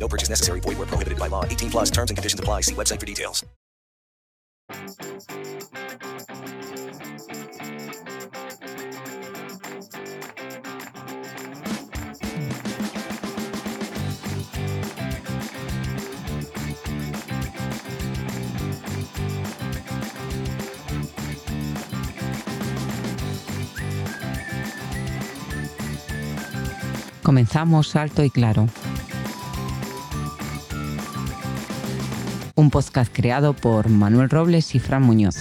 No purchase necessary. Void where prohibited by law. 18 plus terms and conditions apply. See website for details. Comenzamos alto y claro. Un podcast creado por Manuel Robles y Fran Muñoz.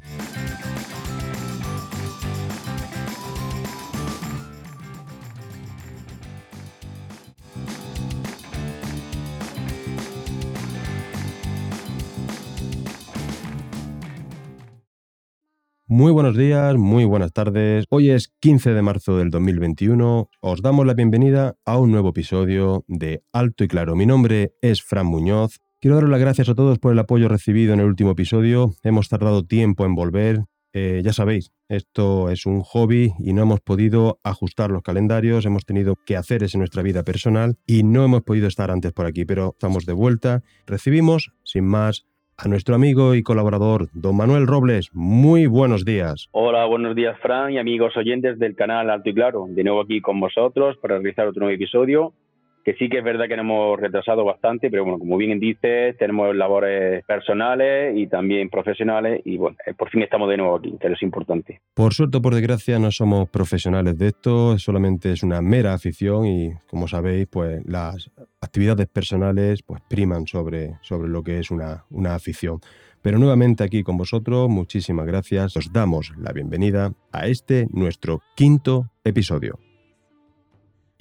Muy buenos días, muy buenas tardes. Hoy es 15 de marzo del 2021. Os damos la bienvenida a un nuevo episodio de Alto y Claro. Mi nombre es Fran Muñoz. Quiero daros las gracias a todos por el apoyo recibido en el último episodio. Hemos tardado tiempo en volver. Eh, ya sabéis, esto es un hobby y no hemos podido ajustar los calendarios, hemos tenido que hacer eso en nuestra vida personal y no hemos podido estar antes por aquí, pero estamos de vuelta. Recibimos, sin más, a nuestro amigo y colaborador, don Manuel Robles. Muy buenos días. Hola, buenos días, Fran y amigos oyentes del canal Alto y Claro. De nuevo aquí con vosotros para realizar otro nuevo episodio. Que sí que es verdad que nos hemos retrasado bastante, pero bueno, como bien dices, tenemos labores personales y también profesionales y bueno, eh, por fin estamos de nuevo aquí, que es importante. Por suerte o por desgracia no somos profesionales de esto, solamente es una mera afición y como sabéis, pues las actividades personales pues priman sobre, sobre lo que es una, una afición. Pero nuevamente aquí con vosotros, muchísimas gracias. Os damos la bienvenida a este nuestro quinto episodio.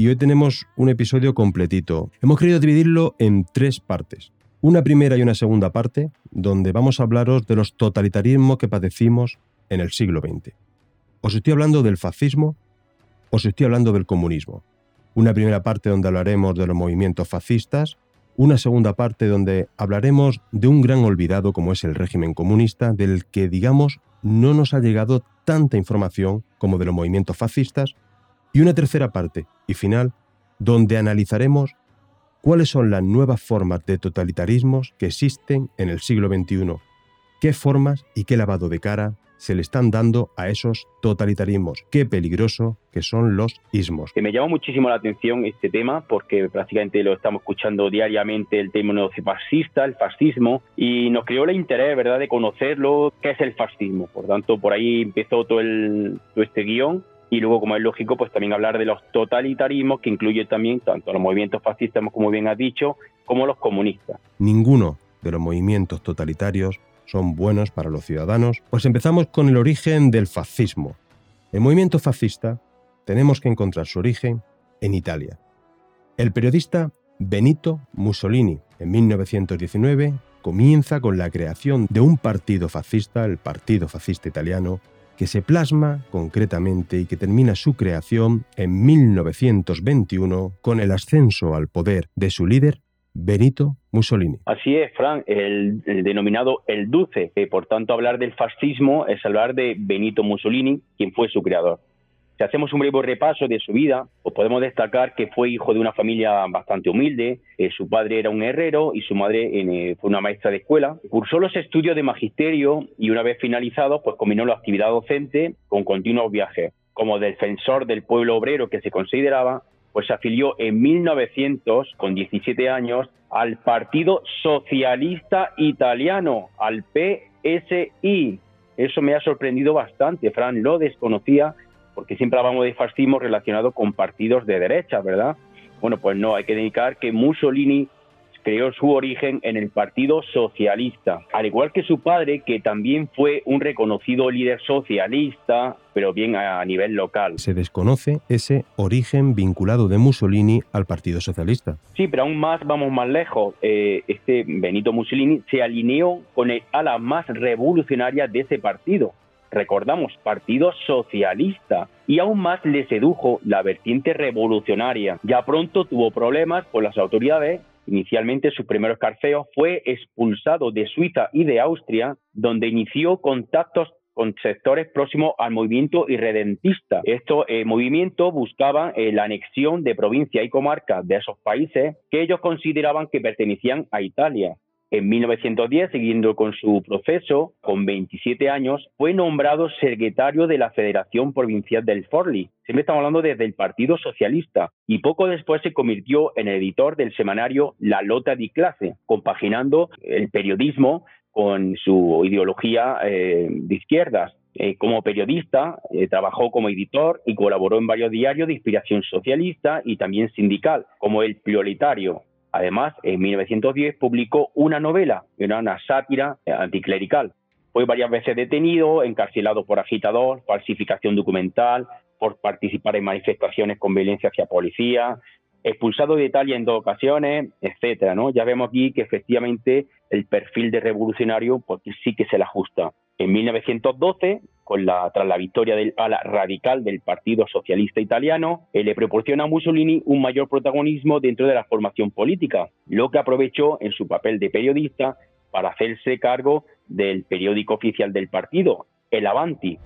Y hoy tenemos un episodio completito. Hemos querido dividirlo en tres partes. Una primera y una segunda parte, donde vamos a hablaros de los totalitarismos que padecimos en el siglo XX. Os estoy hablando del fascismo, os estoy hablando del comunismo. Una primera parte donde hablaremos de los movimientos fascistas, una segunda parte donde hablaremos de un gran olvidado como es el régimen comunista, del que, digamos, no nos ha llegado tanta información como de los movimientos fascistas, y una tercera parte y final donde analizaremos cuáles son las nuevas formas de totalitarismos que existen en el siglo XXI, qué formas y qué lavado de cara se le están dando a esos totalitarismos. Qué peligroso que son los ismos. Me llama muchísimo la atención este tema porque prácticamente lo estamos escuchando diariamente el término fascista, el fascismo, y nos creó el interés, ¿verdad?, de conocerlo, qué es el fascismo. Por tanto, por ahí empezó todo, todo este guion y luego, como es lógico, pues también hablar de los totalitarismos, que incluye también tanto los movimientos fascistas, como bien has dicho, como los comunistas. Ninguno de los movimientos totalitarios son buenos para los ciudadanos, pues empezamos con el origen del fascismo. El movimiento fascista tenemos que encontrar su origen en Italia. El periodista Benito Mussolini, en 1919, comienza con la creación de un partido fascista, el Partido Fascista Italiano, que se plasma concretamente y que termina su creación en 1921 con el ascenso al poder de su líder, Benito Mussolini. Así es, Fran, el, el, denominado el Duce, que por tanto hablar del fascismo es hablar de Benito Mussolini, quien fue su creador. Si hacemos un breve repaso de su vida, pues podemos destacar que fue hijo de una familia bastante humilde, eh, su padre era un herrero y su madre eh, fue una maestra de escuela. Cursó los estudios de magisterio y una vez finalizados, pues combinó la actividad docente con continuos viajes. Como defensor del pueblo obrero que se consideraba, pues se afilió en 1900, con 17 años, al Partido Socialista Italiano, al PSI. Eso me ha sorprendido bastante, Fran, lo desconocía porque siempre hablamos de fascismo relacionado con partidos de derecha, ¿verdad? Bueno, pues no, hay que dedicar que Mussolini creó su origen en el Partido Socialista, al igual que su padre, que también fue un reconocido líder socialista, pero bien a nivel local. Se desconoce ese origen vinculado de Mussolini al Partido Socialista. Sí, pero aún más vamos más lejos. Eh, este Benito Mussolini se alineó con el ala más revolucionaria de ese partido. Recordamos, Partido Socialista. Y aún más le sedujo la vertiente revolucionaria. Ya pronto tuvo problemas con las autoridades Inicialmente sus primeros escarceo fue expulsado de Suiza y de Austria, donde inició contactos con sectores próximos al movimiento irredentista. Estos eh, movimientos buscaban eh, la anexión de provincias y comarcas de esos países que ellos consideraban que pertenecían a Italia. En 1910, siguiendo con su proceso, con 27 años, fue nombrado secretario de la Federación Provincial del Forli. Siempre estamos hablando desde el Partido Socialista. Y poco después se convirtió en editor del semanario La Lota di Clase, compaginando el periodismo con su ideología eh, de izquierdas. Eh, como periodista, eh, trabajó como editor y colaboró en varios diarios de inspiración socialista y también sindical, como El Prioritario. Además, en 1910 publicó una novela, una sátira anticlerical. Fue varias veces detenido, encarcelado por agitador, falsificación documental, por participar en manifestaciones con violencia hacia policía, expulsado de Italia en dos ocasiones, etcétera, ¿no? Ya vemos aquí que efectivamente el perfil de revolucionario pues, sí que se le ajusta. En 1912, con la, tras la victoria del ala radical del Partido Socialista Italiano, eh, le proporciona a Mussolini un mayor protagonismo dentro de la formación política, lo que aprovechó en su papel de periodista para hacerse cargo del periódico oficial del partido, el Avanti,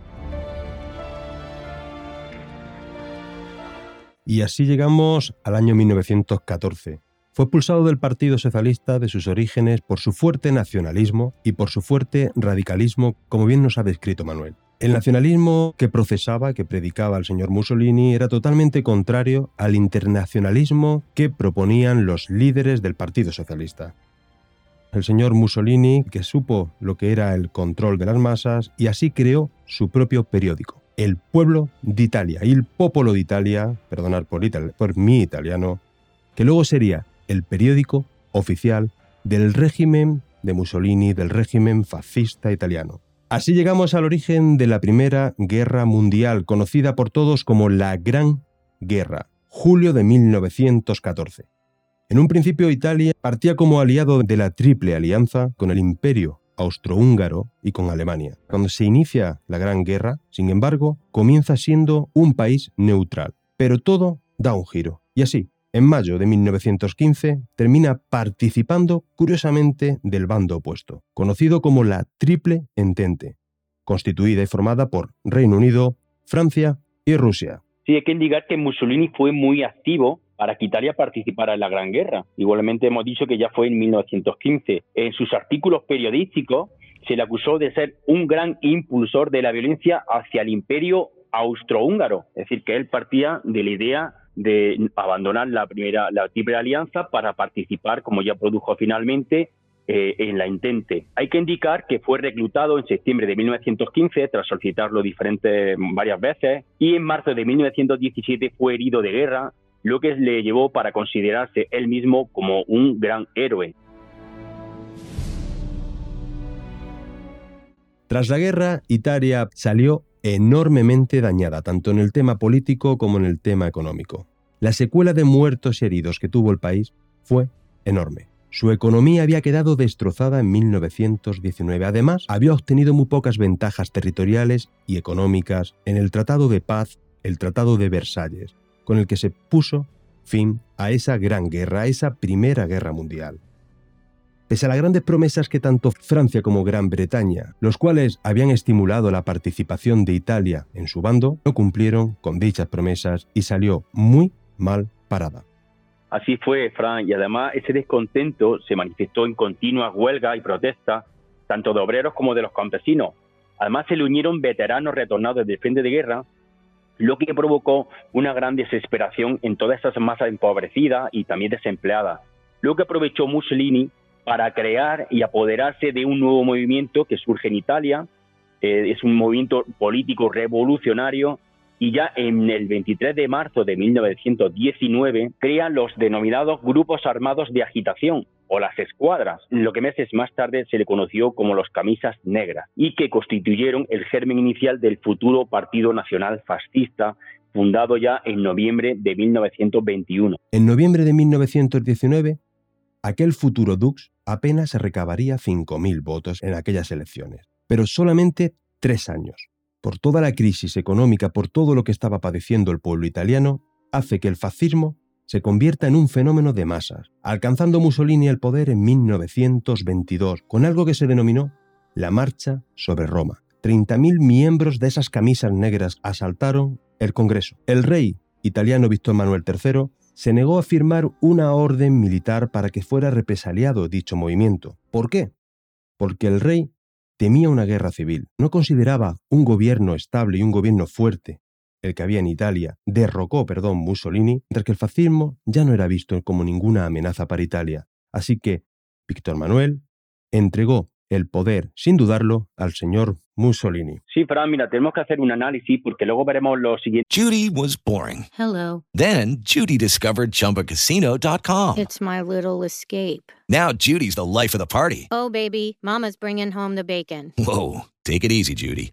Y así llegamos al año 1914. Fue expulsado del Partido Socialista de sus orígenes por su fuerte nacionalismo y por su fuerte radicalismo, como bien nos ha descrito Manuel. El nacionalismo que procesaba, que predicaba el señor Mussolini, era totalmente contrario al internacionalismo que proponían los líderes del Partido Socialista. El señor Mussolini, que supo lo que era el control de las masas, y así creó su propio periódico el pueblo de Italia, el popolo de Italia, perdonar por, por mi italiano, que luego sería el periódico oficial del régimen de Mussolini, del régimen fascista italiano. Así llegamos al origen de la Primera Guerra Mundial, conocida por todos como la Gran Guerra, julio de 1914. En un principio Italia partía como aliado de la Triple Alianza con el Imperio austrohúngaro y con Alemania. Cuando se inicia la Gran Guerra, sin embargo, comienza siendo un país neutral. Pero todo da un giro. Y así, en mayo de 1915, termina participando curiosamente del bando opuesto, conocido como la Triple Entente, constituida y formada por Reino Unido, Francia y Rusia. Sí, hay que indicar que Mussolini fue muy activo para que Italia participara en la Gran Guerra. Igualmente hemos dicho que ya fue en 1915. En sus artículos periodísticos se le acusó de ser un gran impulsor de la violencia hacia el imperio austrohúngaro, es decir, que él partía de la idea de abandonar la primera, la triple alianza para participar, como ya produjo finalmente, eh, en la intente. Hay que indicar que fue reclutado en septiembre de 1915 tras solicitarlo diferentes varias veces y en marzo de 1917 fue herido de guerra lo que le llevó para considerarse él mismo como un gran héroe. Tras la guerra, Italia salió enormemente dañada, tanto en el tema político como en el tema económico. La secuela de muertos y heridos que tuvo el país fue enorme. Su economía había quedado destrozada en 1919. Además, había obtenido muy pocas ventajas territoriales y económicas en el Tratado de Paz, el Tratado de Versalles, con el que se puso fin a esa gran guerra, a esa primera guerra mundial. Pese a las grandes promesas que tanto Francia como Gran Bretaña, los cuales habían estimulado la participación de Italia en su bando, no cumplieron con dichas promesas y salió muy mal parada. Así fue, Fran, y además ese descontento se manifestó en continuas huelgas y protestas, tanto de obreros como de los campesinos. Además se le unieron veteranos retornados del frente de guerra lo que provocó una gran desesperación en todas esas masas empobrecidas y también desempleadas, lo que aprovechó Mussolini para crear y apoderarse de un nuevo movimiento que surge en Italia, eh, es un movimiento político revolucionario y ya en el 23 de marzo de 1919 crean los denominados grupos armados de agitación, o las escuadras, lo que meses más tarde se le conoció como los camisas negras, y que constituyeron el germen inicial del futuro Partido Nacional Fascista, fundado ya en noviembre de 1921. En noviembre de 1919, aquel futuro Dux apenas recabaría 5.000 votos en aquellas elecciones, pero solamente tres años. Por toda la crisis económica, por todo lo que estaba padeciendo el pueblo italiano, hace que el fascismo se convierta en un fenómeno de masas, alcanzando Mussolini el poder en 1922 con algo que se denominó la Marcha sobre Roma. 30.000 miembros de esas camisas negras asaltaron el Congreso. El rey italiano Víctor Manuel III se negó a firmar una orden militar para que fuera represaliado dicho movimiento. ¿Por qué? Porque el rey temía una guerra civil, no consideraba un gobierno estable y un gobierno fuerte el que había en Italia, derrocó, perdón, Mussolini, mientras que el fascismo ya no era visto como ninguna amenaza para Italia. Así que Víctor Manuel entregó el poder, sin dudarlo, al señor Mussolini. Sí, Fran, mira, tenemos que hacer un análisis porque luego veremos lo siguiente. Judy was boring. Hello. Then Judy discovered ChumbaCasino.com. It's my little escape. Now Judy's the life of the party. Oh, baby, Mama's bringing home the bacon. Whoa, take it easy, Judy.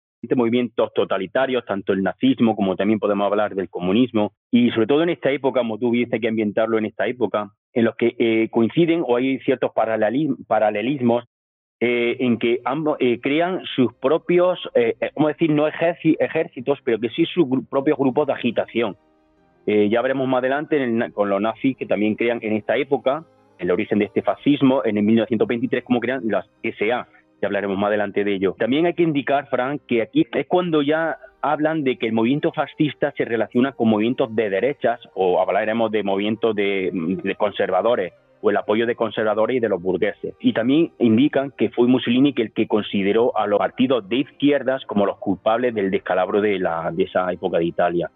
Movimientos totalitarios, tanto el nazismo como también podemos hablar del comunismo, y sobre todo en esta época, como tú dices que ambientarlo en esta época, en los que eh, coinciden o hay ciertos paralelismos eh, en que ambos eh, crean sus propios, eh, ¿cómo decir? No ejércitos, pero que sí sus propios grupos de agitación. ya veremos más adelante con los nazis que también crean en esta época, el origen de este fascismo, en el 1923, cómo crean las SA. Ya hablaremos más adelante de ello. También hay que indicar, Frank, que aquí es cuando ya hablan de que el movimiento fascista se relaciona con movimientos de derechas, o hablaremos de movimientos de conservadores, o el apoyo de conservadores y de los burgueses. Y también indican que fue Mussolini el que consideró a los partidos de izquierdas como los culpables del descalabro de, la, de esa época de Italia.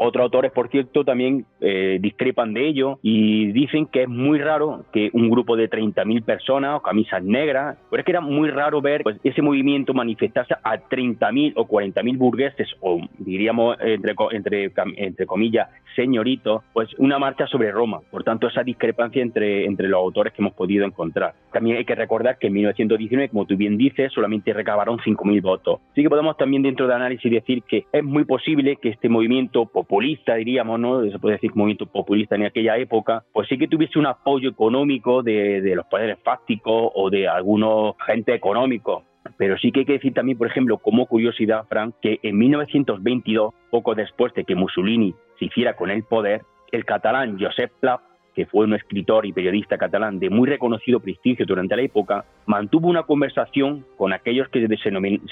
Otros autores, por cierto, también eh, discrepan de ello y dicen que es muy raro que un grupo de 30.000 personas o camisas negras, pero es que era muy raro ver pues, ese movimiento manifestarse a 30.000 o 40.000 burgueses o diríamos entre, entre, entre comillas señoritos, pues una marcha sobre Roma. Por tanto, esa discrepancia entre, entre los autores que hemos podido encontrar. También hay que recordar que en 1919, como tú bien dices, solamente recabaron 5.000 votos. Así que podemos también dentro de análisis decir que es muy posible que este movimiento populista, diríamos, ¿no? Se puede decir movimiento populista en aquella época, pues sí que tuviese un apoyo económico de, los poderes fácticos o de algunos gente económicos. Pero sí que hay que decir también, por ejemplo, como curiosidad, Frank, que en 1922, poco después de que Mussolini se hiciera con el poder, el catalán Josep Pla que fue un escritor y periodista catalán de muy reconocido prestigio durante la época, mantuvo una conversación con aquellos que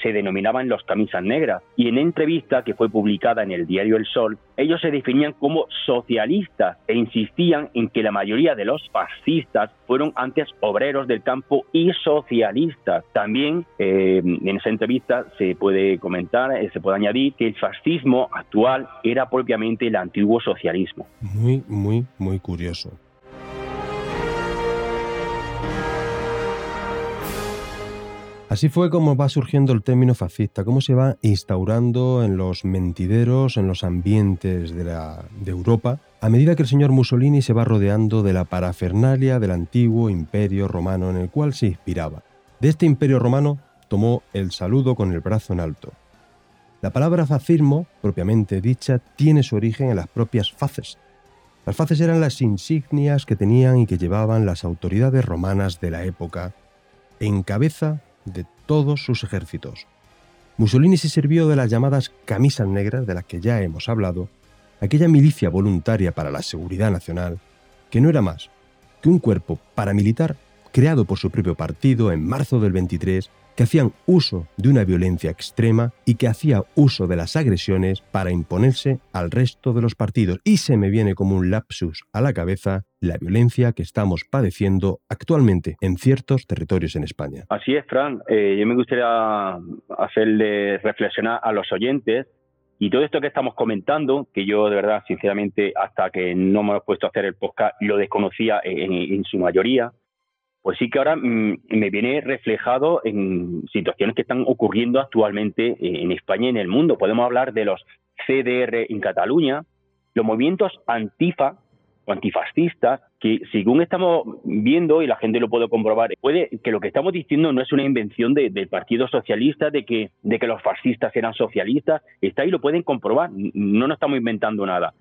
se denominaban los camisas negras y en entrevista que fue publicada en el diario El Sol, ellos se definían como socialistas e insistían en que la mayoría de los fascistas fueron antes obreros del campo y socialistas. También eh, en esa entrevista se puede comentar, eh, se puede añadir que el fascismo actual era propiamente el antiguo socialismo. Muy, muy, muy curioso. Así fue como va surgiendo el término fascista, cómo se va instaurando en los mentideros, en los ambientes de, de, Europa, a medida que el señor Mussolini se va rodeando de la parafernalia del antiguo imperio romano en el cual se inspiraba. De este imperio romano tomó el saludo con el brazo en alto. La palabra fascismo, propiamente dicha, tiene su origen en las propias faces. Las faces eran las insignias que tenían y que llevaban las autoridades romanas de la época en cabeza de todos sus ejércitos. Mussolini se sirvió de las llamadas camisas negras, de las que ya hemos hablado, aquella milicia voluntaria para la seguridad nacional, que no era más que un cuerpo paramilitar creado por su propio partido en marzo del 23 que hacían uso de una violencia extrema y que hacía uso de las agresiones para imponerse al resto de los partidos. Y se me viene como un lapsus a la cabeza la violencia que estamos padeciendo actualmente en ciertos territorios en España. Así es, Fran. Eh, yo me gustaría hacerle reflexionar a los oyentes y todo esto que estamos comentando, que yo de verdad, sinceramente, hasta que no me he puesto a hacer el podcast, lo desconocía en su mayoría, pues sí que ahora mm, me viene reflejado en situaciones que están ocurriendo actualmente en España y en el mundo. Podemos hablar de los CDR en Cataluña, los movimientos antifa o antifascistas, que según estamos viendo, y la gente lo puede comprobar, puede que lo que estamos diciendo no es una invención del Partido Socialista, de que, de que los fascistas eran socialistas, está ahí, lo pueden comprobar, no nos estamos inventando nada.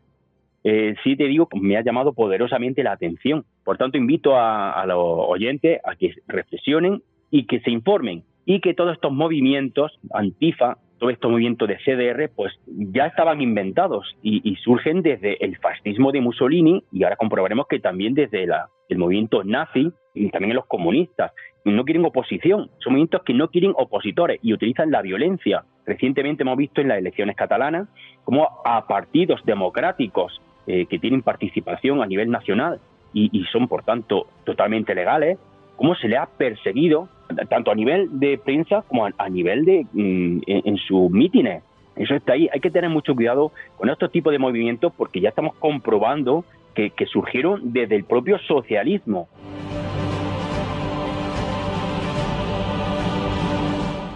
Eh, sí te digo, me ha llamado poderosamente la atención. Por tanto, invito a, los oyentes a que reflexionen y que se informen y que todos estos movimientos, Antifa, todos estos movimientos de CDR, pues ya estaban inventados y, surgen desde el fascismo de Mussolini y ahora comprobaremos que también desde el movimiento nazi y también los comunistas. No quieren oposición, son movimientos que no quieren opositores y utilizan la violencia. Recientemente hemos visto en las elecciones catalanas cómo a partidos democráticos eh, que tienen participación a nivel nacional y, son, por tanto, totalmente legales, cómo se le ha perseguido, tanto a nivel de prensa como a, nivel de mm, en, sus mítines. Eso está ahí. Hay que tener mucho cuidado con estos tipos de movimientos porque ya estamos comprobando que surgieron desde el propio socialismo.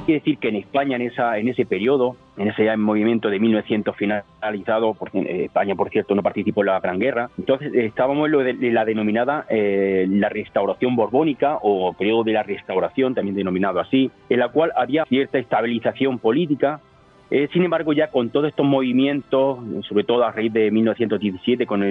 Quiere decir que en España, en, esa, en ese periodo, en ese ya movimiento de 1900 finalizado, porque eh, España, por cierto, no participó en la Gran Guerra, entonces eh, estábamos en lo de, la denominada eh, la restauración borbónica o periodo de la restauración, también denominado así, en la cual había cierta estabilización política, sin embargo, ya con todos estos movimientos, sobre todo a raíz de 1917 con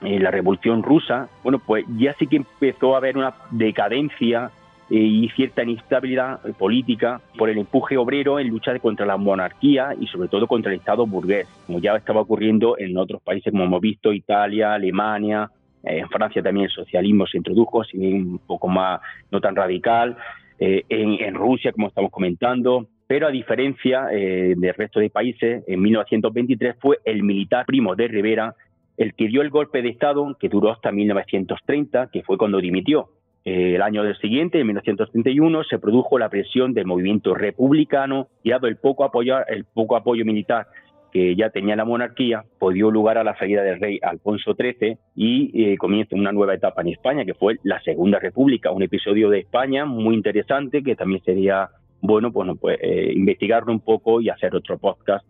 la Revolución Rusa, bueno, pues ya sí que empezó a haber una decadencia eh, y cierta inestabilidad política por el empuje obrero en lucha contra la monarquía y sobre todo contra el Estado burgués, como ya estaba ocurriendo en otros países como hemos visto, Italia, Alemania, eh, en Francia también el socialismo se introdujo, si un poco más no tan radical, eh, en, Rusia, como estamos comentando, pero a diferencia del resto de países, en 1923 fue el militar Primo de Rivera el que dio el golpe de Estado que duró hasta 1930, que fue cuando dimitió. Eh, el año del siguiente, en 1931, se produjo la presión del movimiento republicano y dado el poco apoyo, el poco apoyo militar que ya tenía la monarquía, pues dio lugar a la salida del rey Alfonso XIII y eh, comienza una nueva etapa en España, que fue la Segunda República, un episodio de España muy interesante que también sería bueno pues, pues eh, investigarlo un poco y hacer otro podcast,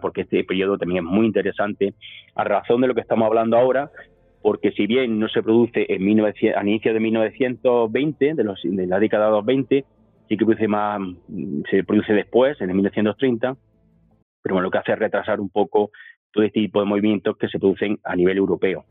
porque este periodo también es muy interesante. A razón de lo que estamos hablando ahora, porque si bien no se produce en 1900, a inicios de 1920, de, los, de la década de los 20, sí que produce más, se produce después, en el 1930, pero lo que hace es retrasar un poco todo este tipo de movimientos que se producen a nivel europeo.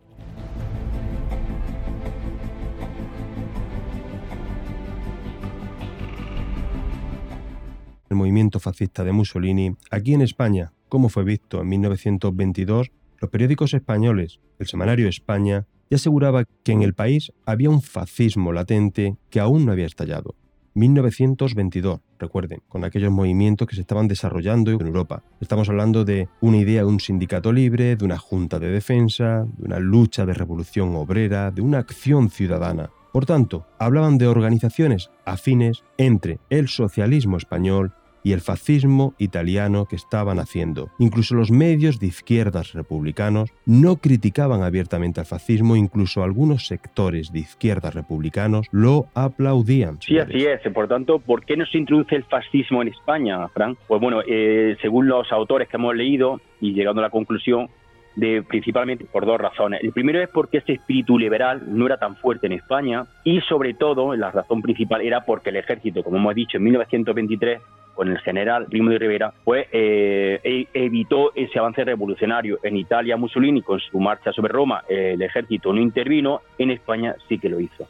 El movimiento fascista de Mussolini, aquí en España, como fue visto en 1922, los periódicos españoles, el semanario España, ya aseguraba que en el país había un fascismo latente que aún no había estallado. 1922, recuerden, con aquellos movimientos que se estaban desarrollando en Europa. Estamos hablando de una idea de un sindicato libre, de una junta de defensa, de una lucha de revolución obrera, de una acción ciudadana. Por tanto, hablaban de organizaciones afines entre el socialismo español y el fascismo italiano que estaban haciendo. Incluso los medios de izquierdas republicanos no criticaban abiertamente al fascismo, incluso algunos sectores de izquierdas republicanos lo aplaudían. Sí, así es. Por tanto, ¿por qué no se introduce el fascismo en España, Frank? Pues bueno, eh, según los autores que hemos leído y llegando a la conclusión, de, principalmente por dos razones. El primero es porque ese espíritu liberal no era tan fuerte en España y sobre todo la razón principal era porque el ejército, como hemos dicho, en 1923 con el general Primo de Rivera, pues eh, e, evitó ese avance revolucionario. En Italia, Mussolini, con su marcha sobre Roma, el ejército no intervino, en España sí que lo hizo.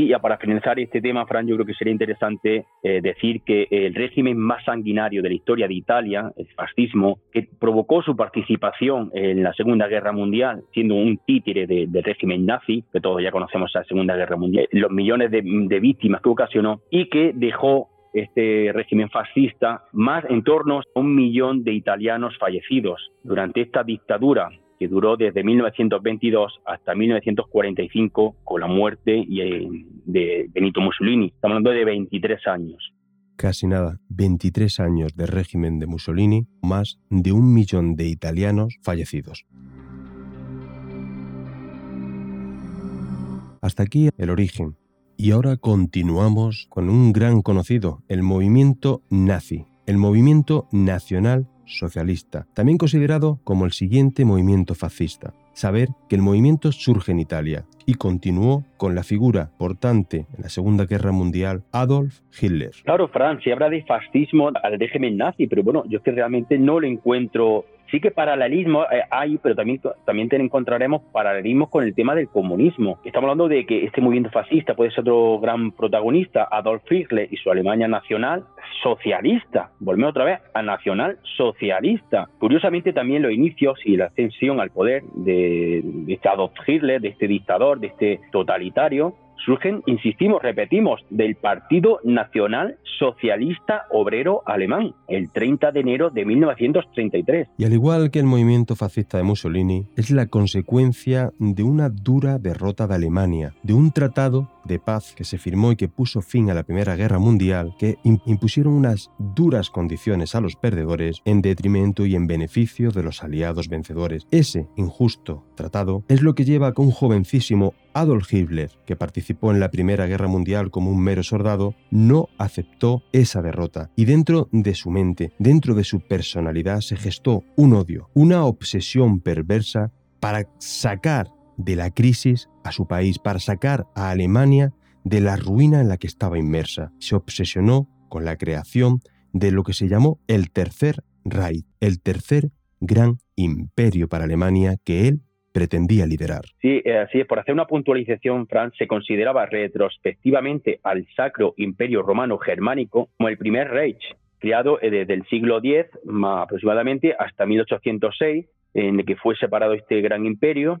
Y para finalizar este tema, Fran, yo creo que sería interesante eh, decir que el régimen más sanguinario de la historia de Italia, el fascismo, que provocó su participación en la Segunda Guerra Mundial, siendo un títere del régimen nazi, que todos ya conocemos la Segunda Guerra Mundial, los millones de, de víctimas que ocasionó y que dejó este régimen fascista más en torno a un millón de italianos fallecidos durante esta dictadura que duró desde 1922 hasta 1945 con la muerte eh, de Benito Mussolini. Estamos hablando de 23 años. Casi nada, 23 años de régimen de Mussolini, más de un millón de italianos fallecidos. Hasta aquí el origen. Y ahora continuamos con un gran conocido, el movimiento nazi, el movimiento nacional socialista, también considerado como el siguiente movimiento fascista. Saber que el movimiento surge en Italia y continuó con la figura portante en la Segunda Guerra Mundial, Adolf Hitler. Claro, Fran, se habla de fascismo al régimen nazi, pero bueno, yo que realmente no lo encuentro Sí que paralelismo eh, hay, pero también, también encontraremos paralelismos con el tema del comunismo. Estamos hablando de que este movimiento fascista puede ser otro gran protagonista, Adolf Hitler y su Alemania nacional socialista. Volvemos otra vez a nacional socialista. Curiosamente también los inicios y la ascensión al poder de, de este Adolf Hitler, de este dictador, de este totalitario, surgen, insistimos, repetimos, del Partido Nacional Socialista Obrero Alemán, el 30 de enero de 1933. Y al igual que el movimiento fascista de Mussolini, es la consecuencia de una dura derrota de Alemania, de un tratado de paz que se firmó y que puso fin a la Primera Guerra Mundial, que impusieron unas duras condiciones a los perdedores en detrimento y en beneficio de los aliados vencedores. Ese injusto tratado es lo que lleva a que un jovencísimo Adolf Hitler, que participó en la Primera Guerra Mundial como un mero soldado, no aceptó esa derrota y dentro de su mente, dentro de su personalidad, se gestó un odio, una obsesión perversa para sacar de la crisis a su país, para sacar a Alemania de la ruina en la que estaba inmersa. Se obsesionó con la creación de lo que se llamó el Tercer Reich, el tercer gran imperio para Alemania que él pretendía liderar. Sí, eh, así es. Por hacer una puntualización, Franz se consideraba retrospectivamente al Sacro Imperio Romano Germánico como el primer Reich, creado eh, desde el siglo X aproximadamente hasta 1806, en el que fue separado este gran imperio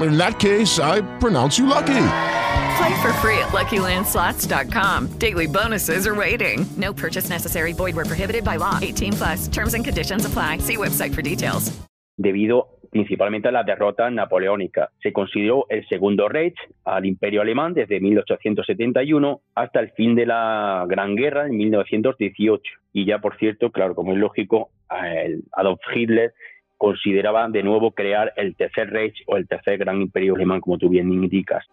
in that case, I pronounce you lucky. Play for free at LuckyLandSlots.com. Daily bonuses are waiting. No purchase necessary. Void were prohibited by law. 18 plus. Terms and conditions apply. See website for details. Debido principalmente a la derrota napoleónica, se consideró el segundo Reich al Imperio Alemán desde 1871 hasta el fin de la Gran Guerra en 1918. Y ya, por cierto, claro, como es lógico, Adolf Hitler consideraba de nuevo crear el tercer Reich o el tercer gran imperio alemán, como tú bien indicas.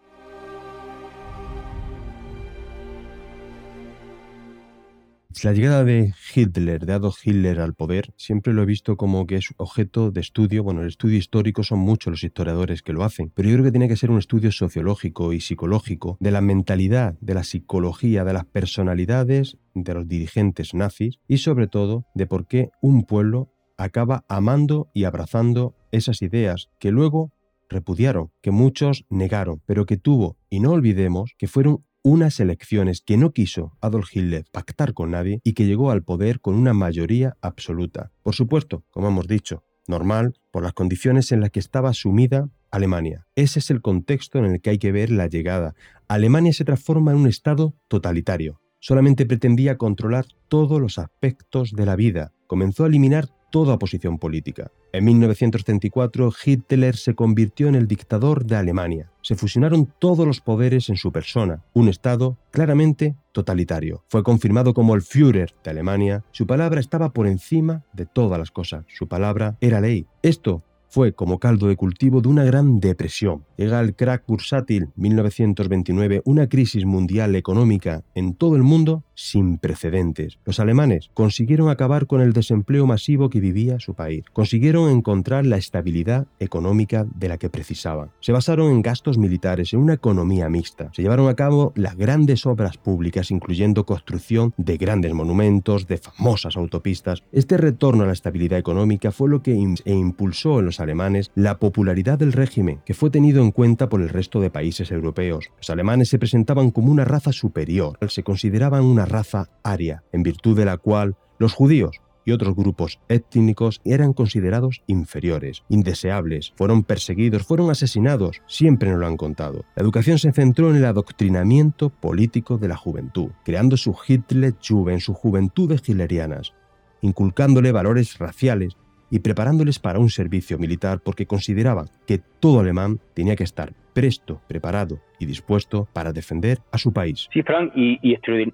La llegada de Hitler, de Adolf Hitler al poder, siempre lo he visto como que es objeto de estudio. Bueno, el estudio histórico son muchos los historiadores que lo hacen, pero yo creo que tiene que ser un estudio sociológico y psicológico de la mentalidad, de la psicología, de las personalidades de los dirigentes nazis y sobre todo de por qué un pueblo acaba amando y abrazando esas ideas que luego repudiaron, que muchos negaron, pero que tuvo, y no olvidemos, que fueron unas elecciones que no quiso Adolf Hitler pactar con nadie y que llegó al poder con una mayoría absoluta. Por supuesto, como hemos dicho, normal por las condiciones en las que estaba sumida Alemania. Ese es el contexto en el que hay que ver la llegada. Alemania se transforma en un estado totalitario. Solamente pretendía controlar todos los aspectos de la vida. Comenzó a eliminar toda posición política. En 1934, Hitler se convirtió en el dictador de Alemania. Se fusionaron todos los poderes en su persona, un Estado claramente totalitario. Fue confirmado como el Führer de Alemania. Su palabra estaba por encima de todas las cosas. Su palabra era ley. Esto fue como caldo de cultivo de una gran depresión. Llega el crack bursátil 1929, una crisis mundial económica en todo el mundo sin precedentes. Los alemanes consiguieron acabar con el desempleo masivo que vivía su país. Consiguieron encontrar la estabilidad económica de la que precisaban. Se basaron en gastos militares, en una economía mixta. Se llevaron a cabo las grandes obras públicas, incluyendo construcción de grandes monumentos, de famosas autopistas. Este retorno a la estabilidad económica fue lo que e impulsó en los alemanes la popularidad del régimen, que fue tenido en cuenta por el resto de países europeos. Los alemanes se presentaban como una raza superior, se consideraban una raza aria, en virtud de la cual los judíos y otros grupos étnicos eran considerados inferiores, indeseables, fueron perseguidos, fueron asesinados, siempre nos lo han contado. La educación se centró en el adoctrinamiento político de la juventud, creando su Hitler en sus juventudes hitlerianas, inculcándole valores raciales y preparándoles para un servicio militar porque consideraban que todo alemán tenía que estar presto, preparado y dispuesto para defender a su país. Sí, Frank, y,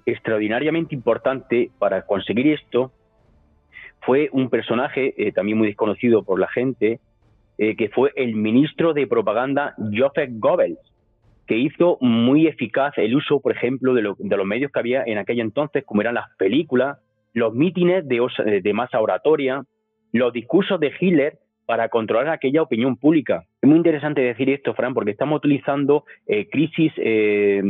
extraordinariamente importante para conseguir esto fue un personaje eh, también muy desconocido por la gente, eh, que fue el ministro de propaganda Joseph Goebbels, que hizo muy eficaz el uso, por ejemplo, de, los medios que había en aquel entonces, como eran las películas, los mítines de, de masa oratoria, los discursos de Hitler para controlar aquella opinión pública. Es muy interesante decir esto, Fran, porque estamos utilizando eh, crisis eh,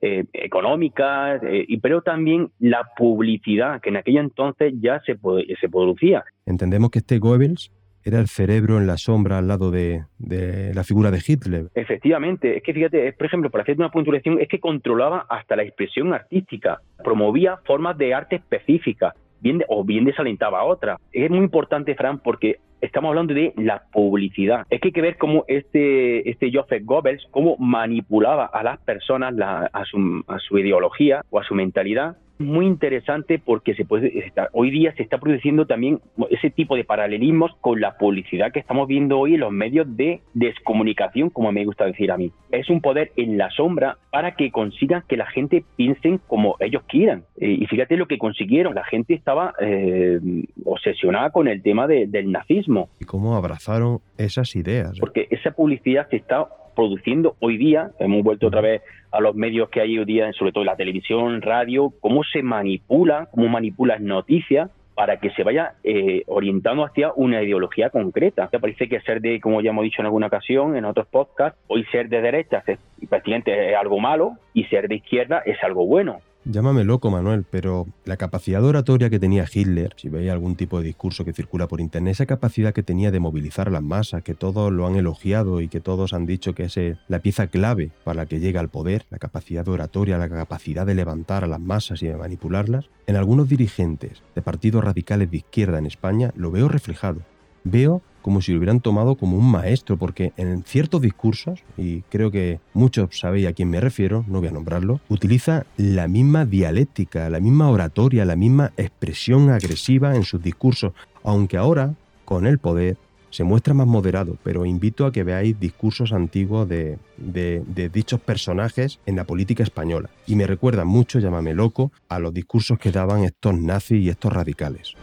eh, económicas, pero también la publicidad, que en aquella entonces ya se, se producía. Entendemos que este Goebbels era el cerebro en la sombra al lado de, la figura de Hitler. Efectivamente, es que fíjate, por ejemplo, para hacer una puntuación, es que controlaba hasta la expresión artística, promovía formas de arte específicas, bien o bien desalentaba a otra. Es muy importante, Fran, porque estamos hablando de la publicidad. Es que hay que ver cómo este, este Joseph Goebbels, cómo manipulaba a las personas a, su, a su ideología o a su mentalidad muy interesante porque se puede estar, hoy día se está produciendo también ese tipo de paralelismos con la publicidad que estamos viendo hoy en los medios de descomunicación, como me gusta decir a mí. Es un poder en la sombra para que consigan que la gente piensen como ellos quieran. Eh, y fíjate lo que consiguieron. La gente estaba eh, obsesionada con el tema del nazismo. ¿Y cómo abrazaron esas ideas? Porque esa publicidad se está produciendo hoy día, hemos vuelto otra vez a los medios que hay hoy día, sobre todo la televisión, radio, cómo se manipula, cómo manipulan noticias para que se vaya eh, orientando hacia una ideología concreta. Me parece que ser de, como ya hemos dicho en alguna ocasión, en otros podcasts, hoy ser de derecha es, es algo malo y ser de izquierda es algo bueno. Llámame loco, Manuel, pero la capacidad oratoria que tenía Hitler, si veis algún tipo de discurso que circula por internet, esa capacidad que tenía de movilizar a las masas, que todos lo han elogiado y que todos han dicho que es eh, la pieza clave para que llega al poder, la capacidad oratoria, la capacidad de levantar a las masas y de manipularlas, en algunos dirigentes de partidos radicales de izquierda en España lo veo reflejado. Veo como si lo hubieran tomado como un maestro, porque en ciertos discursos, y creo que muchos sabéis a quién me refiero, no voy a nombrarlo, utiliza la misma dialéctica, la misma oratoria, la misma expresión agresiva en sus discursos, aunque ahora, con el poder, se muestra más moderado, pero invito a que veáis discursos antiguos de, de, dichos personajes en la política española. Y me recuerda mucho, llámame loco, a los discursos que daban estos nazis y estos radicales.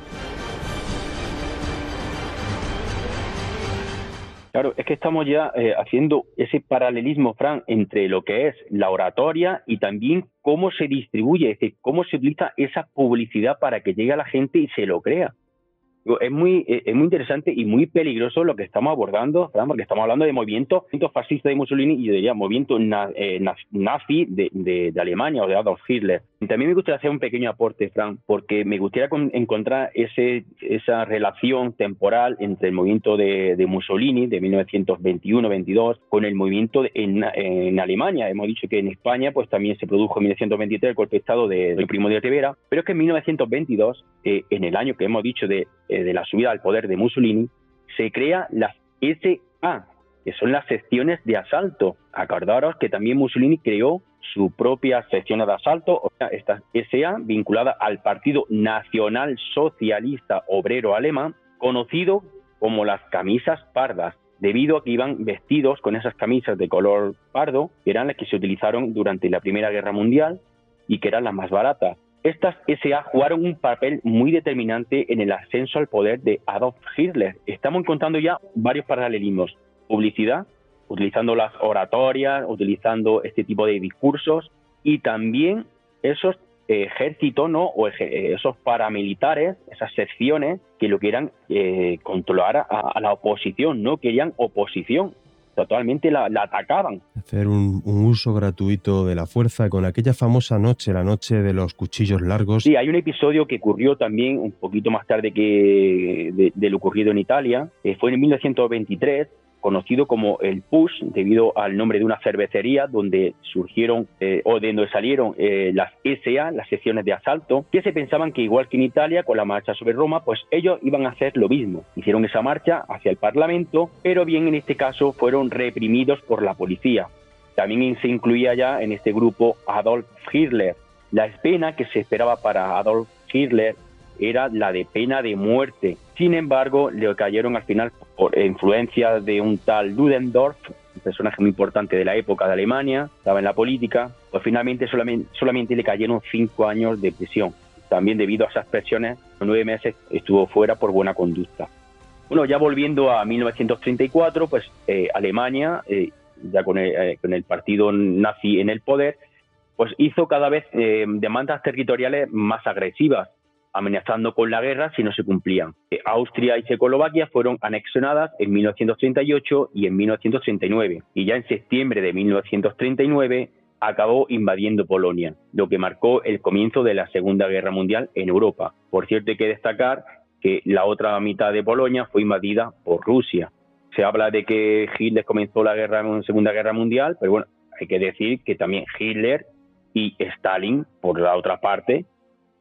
Claro, es que estamos ya eh, haciendo ese paralelismo, Fran, entre lo que es la oratoria y también cómo se distribuye, es decir, cómo se utiliza esa publicidad para que llegue a la gente y se lo crea es muy, eh, es muy interesante y muy peligroso lo que estamos abordando, porque estamos hablando de movimiento, fascista de Mussolini y yo diría movimiento eh, nazi de, de, Alemania o de Adolf Hitler. también me gustaría hacer un pequeño aporte, Frank, porque me gustaría encontrar ese, esa relación temporal entre el movimiento de, de Mussolini de 1921-22 con el movimiento en, en, Alemania. Hemos dicho que en España pues también se produjo en 1923 el golpe de Estado del Primo de Rivera, pero es que en 1922, eh, en el año que hemos dicho de eh, de la subida al poder de Mussolini, se crea las SA, que son las secciones de asalto. Acordaros que también Mussolini creó su propia sección de asalto, o sea, esta SA vinculada al Partido Nacional Socialista Obrero Alemán, conocido como las camisas pardas, debido a que iban vestidos con esas camisas de color pardo, que eran las que se utilizaron durante la Primera Guerra Mundial y que eran las más baratas. Estas SA jugaron un papel muy determinante en el ascenso al poder de Adolf Hitler. Estamos encontrando ya varios paralelismos. Publicidad, utilizando las oratorias, utilizando este tipo de discursos y también esos ejércitos ¿no? o esos paramilitares, esas secciones que lo quieran eh, controlar a, la oposición, no querían oposición, totalmente la, la atacaban. Hacer un, un, uso gratuito de la fuerza con aquella famosa noche, la noche de los cuchillos largos. Sí, hay un episodio que ocurrió también un poquito más tarde que de, de lo ocurrido en Italia, eh, fue en 1923, conocido como el PUS, debido al nombre de una cervecería donde surgieron eh, o de donde salieron eh, las SA, las secciones de asalto, que se pensaban que igual que en Italia, con la marcha sobre Roma, pues ellos iban a hacer lo mismo. Hicieron esa marcha hacia el Parlamento, pero bien en este caso fueron reprimidos por la policía. También se incluía ya en este grupo Adolf Hitler. La pena que se esperaba para Adolf Hitler era la de pena de muerte. Sin embargo, le cayeron al final por influencia de un tal Ludendorff, un personaje muy importante de la época de Alemania, estaba en la política, pues finalmente solamente, le cayeron cinco años de prisión. También debido a esas presiones, nueve meses estuvo fuera por buena conducta. Bueno, ya volviendo a 1934, pues eh, Alemania, eh, ya con el, eh, con el, partido nazi en el poder, pues hizo cada vez eh, demandas territoriales más agresivas, amenazando con la guerra si no se cumplían. Austria y Checoslovaquia fueron anexionadas en 1938 y en 1939, y ya en septiembre de 1939 acabó invadiendo Polonia, lo que marcó el comienzo de la Segunda Guerra Mundial en Europa. Por cierto, hay que destacar que la otra mitad de Polonia fue invadida por Rusia. Se habla de que Hitler comenzó la la Segunda Guerra Mundial, pero bueno, hay que decir que también Hitler y Stalin, por la otra parte,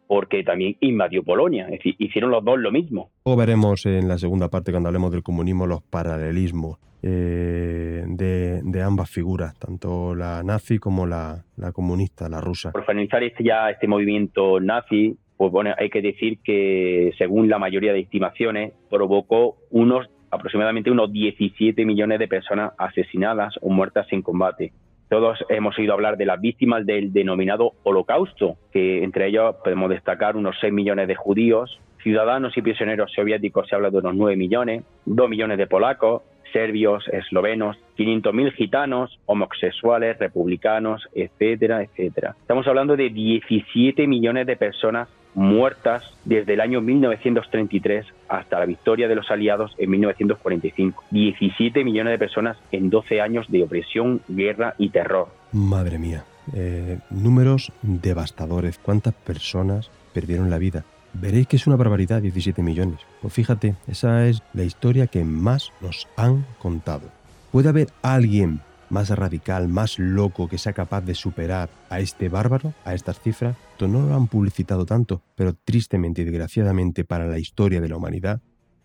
porque también invadió Polonia. Es decir, hicieron los dos lo mismo. Luego veremos en la segunda parte, cuando hablemos del comunismo, los paralelismos eh, de, de, ambas figuras, tanto la nazi como la, la, comunista, la rusa. Por finalizar este, ya este movimiento nazi, pues bueno, hay que decir que según la mayoría de estimaciones, provocó unos aproximadamente unos 17 millones de personas asesinadas o muertas en combate. Todos hemos oído hablar de las víctimas del denominado holocausto, que entre ellos podemos destacar unos 6 millones de judíos, ciudadanos y prisioneros soviéticos se habla de unos 9 millones, 2 millones de polacos, serbios, eslovenos, 500.000 gitanos, homosexuales, republicanos, etcétera, etcétera. Estamos hablando de 17 millones de personas muertas desde el año 1933 hasta la victoria de los aliados en 1945. 17 millones de personas en 12 años de opresión, guerra y terror. Madre mía, eh, números devastadores. ¿Cuántas personas perdieron la vida? Veréis que es una barbaridad 17 millones. Pues fíjate, esa es la historia que más nos han contado. ¿Puede haber alguien más radical, más loco que sea capaz de superar a este bárbaro, a estas cifras? No lo han publicitado tanto, pero tristemente y desgraciadamente para la historia de la humanidad,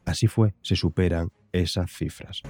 así fue, se superan esas cifras.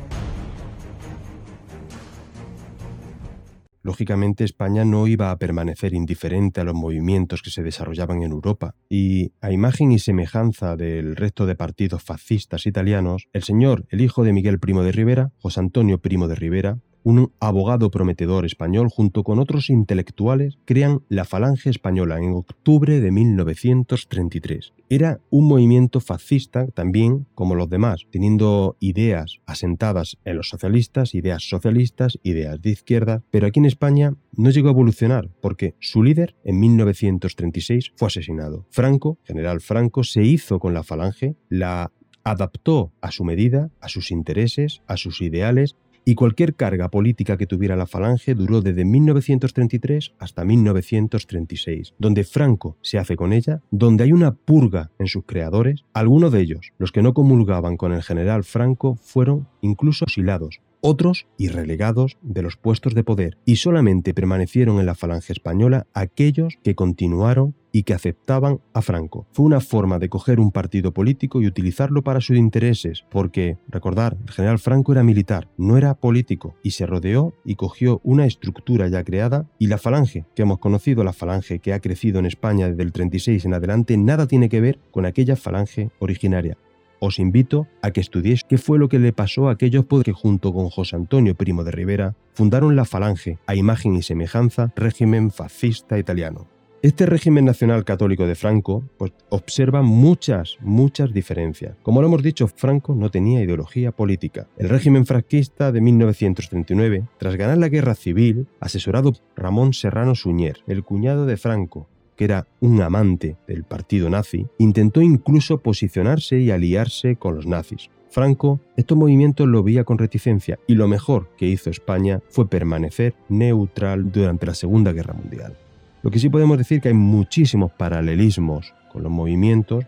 Lógicamente España no iba a permanecer indiferente a los movimientos que se desarrollaban en Europa, y a imagen y semejanza del resto de partidos fascistas italianos, el señor, el hijo de Miguel Primo de Rivera, José Antonio Primo de Rivera, un abogado prometedor español junto con otros intelectuales crean la Falange Española en octubre de 1933. Era un movimiento fascista también como los demás, teniendo ideas asentadas en los socialistas, ideas socialistas, ideas de izquierda, pero aquí en España no llegó a evolucionar porque su líder en 1936 fue asesinado. Franco, general Franco, se hizo con la Falange, la adaptó a su medida, a sus intereses, a sus ideales y cualquier carga política que tuviera la Falange duró desde 1933 hasta 1936, donde Franco se hace con ella, donde hay una purga en sus creadores, algunos de ellos, los que no comulgaban con el general Franco, fueron incluso asilados, otros y relegados de los puestos de poder, y solamente permanecieron en la Falange española aquellos que continuaron y que aceptaban a Franco. Fue una forma de coger un partido político y utilizarlo para sus intereses, porque, recordar, el general Franco era militar, no era político, y se rodeó y cogió una estructura ya creada, y la falange, que hemos conocido, la falange que ha crecido en España desde el 36 en adelante, nada tiene que ver con aquella falange originaria. Os invito a que estudiéis qué fue lo que le pasó a aquellos que junto con José Antonio Primo de Rivera fundaron la Falange, a imagen y semejanza, régimen fascista italiano. Este régimen nacional católico de Franco pues, observa muchas, muchas diferencias. Como lo hemos dicho, Franco no tenía ideología política. El régimen franquista de 1939, tras ganar la guerra civil, asesorado por Ramón Serrano Suñer, el cuñado de Franco, que era un amante del partido nazi, intentó incluso posicionarse y aliarse con los nazis. Franco estos movimientos lo veía con reticencia y lo mejor que hizo España fue permanecer neutral durante la Segunda Guerra Mundial. Lo que sí podemos decir que hay muchísimos paralelismos con los movimientos.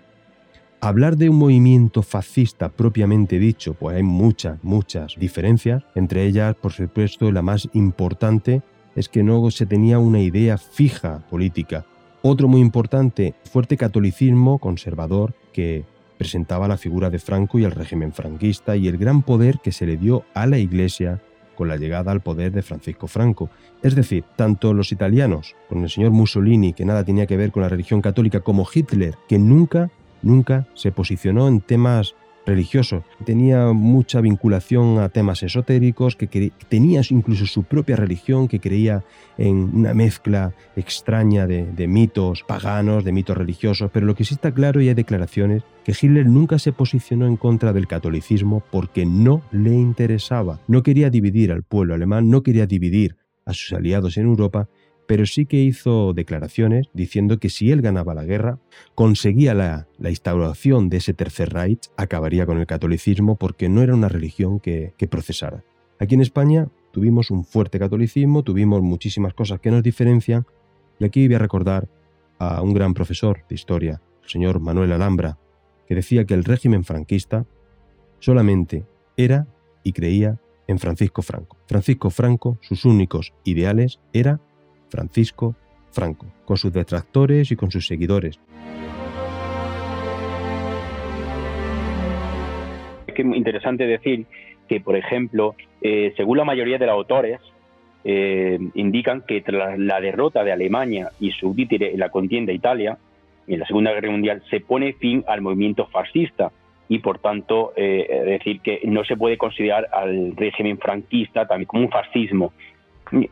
Hablar de un movimiento fascista propiamente dicho, pues hay muchas, muchas diferencias. Entre ellas, por supuesto, la más importante es que no se tenía una idea fija política. Otro muy importante, fuerte catolicismo conservador que presentaba la figura de Franco y el régimen franquista y el gran poder que se le dio a la Iglesia con la llegada al poder de Francisco Franco. Es decir, tanto los italianos, con el señor Mussolini, que nada tenía que ver con la religión católica, como Hitler, que nunca, nunca se posicionó en temas religiosos. Tenía mucha vinculación a temas esotéricos, que tenía incluso su propia religión, que creía en una mezcla extraña de, de, mitos paganos, de mitos religiosos, pero lo que sí está claro y hay declaraciones que Hitler nunca se posicionó en contra del catolicismo porque no le interesaba, no quería dividir al pueblo alemán, no quería dividir a sus aliados en Europa, pero sí que hizo declaraciones diciendo que si él ganaba la guerra, conseguía la, instauración de ese tercer Reich, acabaría con el catolicismo porque no era una religión que, que procesara. Aquí en España tuvimos un fuerte catolicismo, tuvimos muchísimas cosas que nos diferencian, y aquí voy a recordar a un gran profesor de historia, el señor Manuel Alhambra, que decía que el régimen franquista solamente era y creía en Francisco Franco. Francisco Franco, sus únicos ideales era Francisco Franco, con sus detractores y con sus seguidores. Es interesante decir que, por ejemplo, eh, según la mayoría de los autores, eh, indican que tras la derrota de Alemania y su títere en la contienda Italia, en la Segunda Guerra Mundial, se pone fin al movimiento fascista y, por tanto, eh, decir que no se puede considerar al régimen franquista también como un fascismo,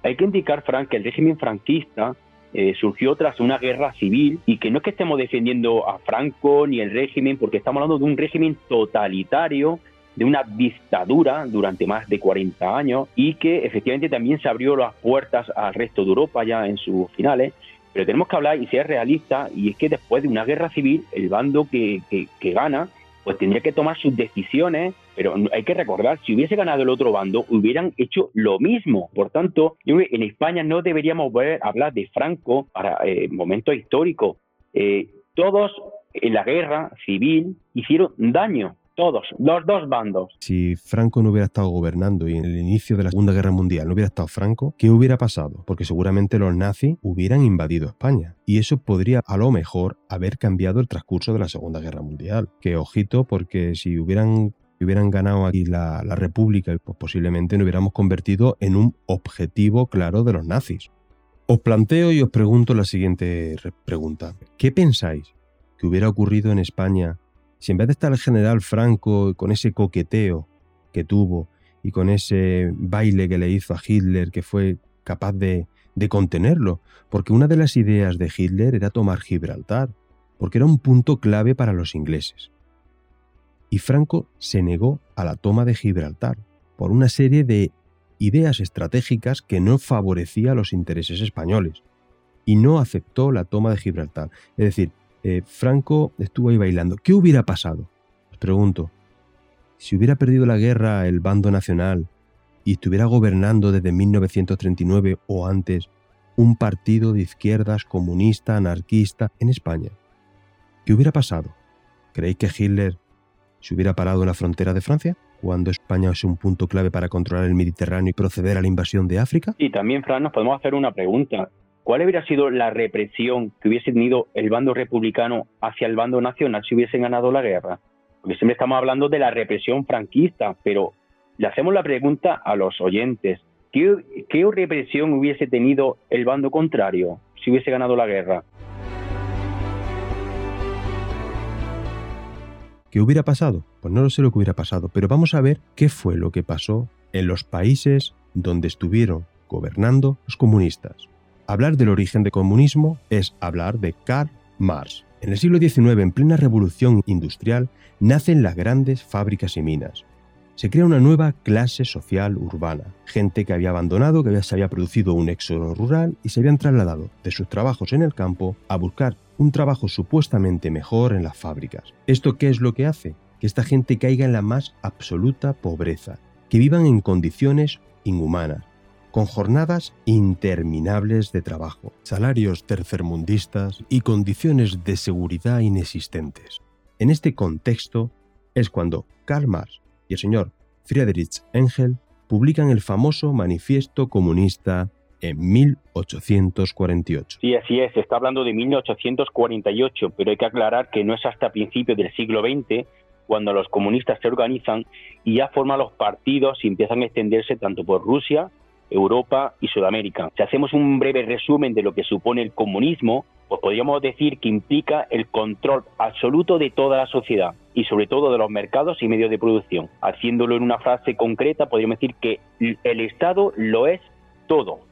hay que indicar, Frank, que el régimen franquista eh, surgió tras una guerra civil y que no es que estemos defendiendo a Franco ni el régimen, porque estamos hablando de un régimen totalitario, de una dictadura durante más de 40 años y que efectivamente también se abrió las puertas al resto de Europa ya en sus finales. Pero tenemos que hablar y ser realistas, y es que después de una guerra civil, el bando que, que gana pues tendría que tomar sus decisiones, pero hay que recordar, si hubiese ganado el otro bando, hubieran hecho lo mismo. Por tanto, en España no deberíamos volver a hablar de Franco para eh, momentos históricos. Eh, todos en la guerra civil hicieron daño todos, los dos bandos. Si Franco no hubiera estado gobernando y en el inicio de la Segunda Guerra Mundial no hubiera estado Franco, ¿qué hubiera pasado? Porque seguramente los nazis hubieran invadido España. Y eso podría a lo mejor haber cambiado el transcurso de la Segunda Guerra Mundial. Que ojito, porque si hubieran hubieran ganado aquí la, la República, pues posiblemente nos hubiéramos convertido en un objetivo claro de los nazis. Os planteo y os pregunto la siguiente pregunta. ¿Qué pensáis que hubiera ocurrido en España si en vez de estar el general Franco con ese coqueteo que tuvo y con ese baile que le hizo a Hitler, que fue capaz de, de contenerlo, porque una de las ideas de Hitler era tomar Gibraltar, porque era un punto clave para los ingleses. Y Franco se negó a la toma de Gibraltar por una serie de ideas estratégicas que no favorecía los intereses españoles y no aceptó la toma de Gibraltar. Es decir, eh, Franco estuvo ahí bailando. ¿Qué hubiera pasado? Os pregunto. Si hubiera perdido la guerra el bando nacional y estuviera gobernando desde 1939 o antes un partido de izquierdas comunista, anarquista en España, ¿qué hubiera pasado? ¿Creéis que Hitler se hubiera parado en la frontera de Francia? cuando España es un punto clave para controlar el Mediterráneo y proceder a la invasión de África? Y también, Fran, nos podemos hacer una pregunta. ¿Cuál hubiera sido la represión que hubiese tenido el bando republicano hacia el bando nacional si hubiesen ganado la guerra? Porque siempre estamos hablando de la represión franquista, pero le hacemos la pregunta a los oyentes. ¿Qué, qué represión hubiese tenido el bando contrario si hubiese ganado la guerra? ¿Qué hubiera pasado? Pues no lo sé lo que hubiera pasado, pero vamos a ver qué fue lo que pasó en los países donde estuvieron gobernando los comunistas. Hablar del origen del comunismo es hablar de Karl Marx. En el siglo XIX, en plena revolución industrial, nacen las grandes fábricas y minas. Se crea una nueva clase social urbana, gente que había abandonado, que se había producido un éxodo rural y se habían trasladado de sus trabajos en el campo a buscar un trabajo supuestamente mejor en las fábricas. ¿Esto qué es lo que hace? Que esta gente caiga en la más absoluta pobreza, que vivan en condiciones inhumanas, con jornadas interminables de trabajo, salarios tercermundistas y condiciones de seguridad inexistentes. En este contexto es cuando Karl Marx y el señor Friedrich Engel publican el famoso Manifiesto Comunista en 1848. Sí, así es, se está hablando de 1848, pero hay que aclarar que no es hasta principios del siglo XX cuando los comunistas se organizan y ya forman los partidos y empiezan a extenderse tanto por Rusia, Europa y Sudamérica. Si hacemos un breve resumen de lo que supone el comunismo, pues podríamos decir que implica el control absoluto de toda la sociedad y sobre todo de los mercados y medios de producción. Haciéndolo en una frase concreta, podríamos decir que el Estado lo es todo.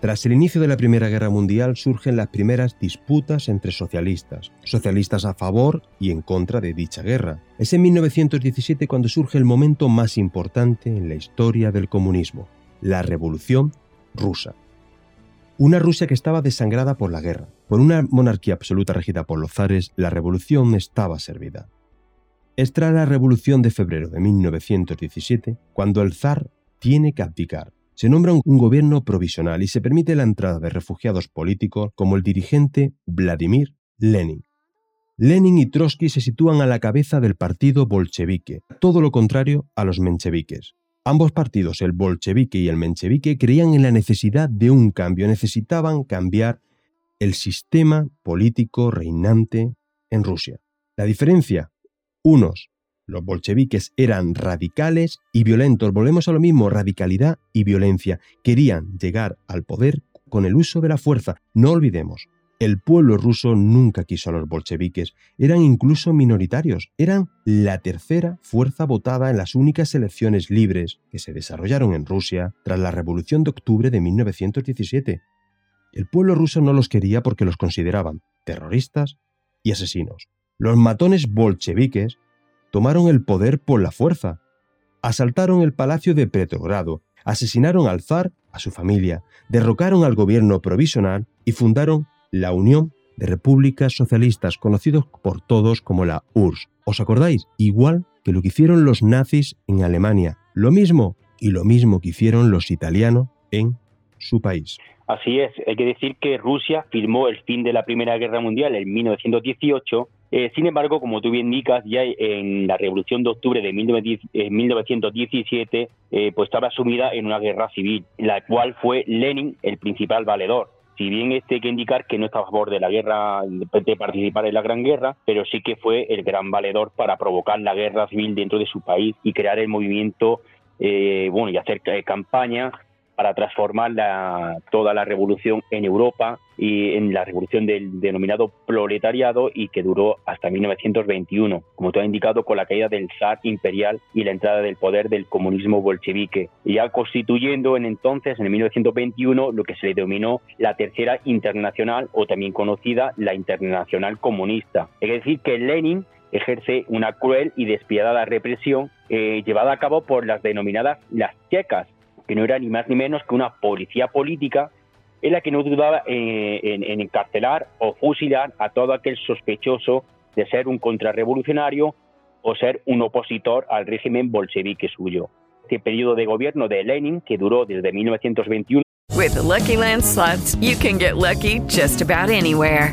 Tras el inicio de la Primera Guerra Mundial surgen las primeras disputas entre socialistas, socialistas a favor y en contra de dicha guerra. Es en 1917 cuando surge el momento más importante en la historia del comunismo, la Revolución Rusa. Una Rusia que estaba desangrada por la guerra. Por una monarquía absoluta regida por los zares, la revolución estaba servida. Es tras la Revolución de febrero de 1917 cuando el zar tiene que abdicar se nombra un gobierno provisional y se permite la entrada de refugiados políticos como el dirigente Vladimir Lenin. Lenin y Trotsky se sitúan a la cabeza del partido bolchevique, todo lo contrario a los mencheviques. Ambos partidos, el bolchevique y el menchevique, creían en la necesidad de un cambio, necesitaban cambiar el sistema político reinante en Rusia. La diferencia, unos los bolcheviques eran radicales y violentos. Volvemos a lo mismo, radicalidad y violencia. Querían llegar al poder con el uso de la fuerza. No olvidemos, el pueblo ruso nunca quiso a los bolcheviques. Eran incluso minoritarios. Eran la tercera fuerza votada en las únicas elecciones libres que se desarrollaron en Rusia tras la Revolución de Octubre de 1917. El pueblo ruso no los quería porque los consideraban terroristas y asesinos. Los matones bolcheviques tomaron el poder por la fuerza. Asaltaron el palacio de Petrogrado, asesinaron al zar, a su familia, derrocaron al gobierno provisional y fundaron la Unión de Repúblicas Socialistas, conocidos por todos como la URSS. ¿Os acordáis? Igual que lo que hicieron los nazis en Alemania. Lo mismo y lo mismo que hicieron los italianos en su país. Así es, hay que decir que Rusia firmó el fin de la Primera Guerra Mundial en 1918 eh, sin embargo, como tú bien indicas, ya en la Revolución de Octubre de 1917, eh, eh, pues estaba sumida en una guerra civil, la cual fue Lenin el principal valedor. Si bien este hay que indicar que no estaba a favor de la guerra, de participar en la Gran Guerra, pero sí que fue el gran valedor para provocar la guerra civil dentro de su país y crear el movimiento, bueno, y hacer campaña para transformar toda la revolución en Europa y en la revolución del denominado proletariado y que duró hasta 1921, como has indicado, con la caída del zar imperial y la entrada del poder del comunismo bolchevique, ya constituyendo en entonces, en 1921, lo que se le denominó la Tercera Internacional o también conocida la Internacional Comunista. Es decir, que Lenin ejerce una cruel y despiadada represión eh, llevada a cabo por las denominadas las checas, que no era ni más ni menos que una policía política en la que no dudaba en, encarcelar o fusilar a todo aquel sospechoso de ser un contrarrevolucionario o ser un opositor al régimen bolchevique suyo. Este periodo de gobierno de Lenin, que duró desde 1921. With Lucky Land you can get lucky just about anywhere.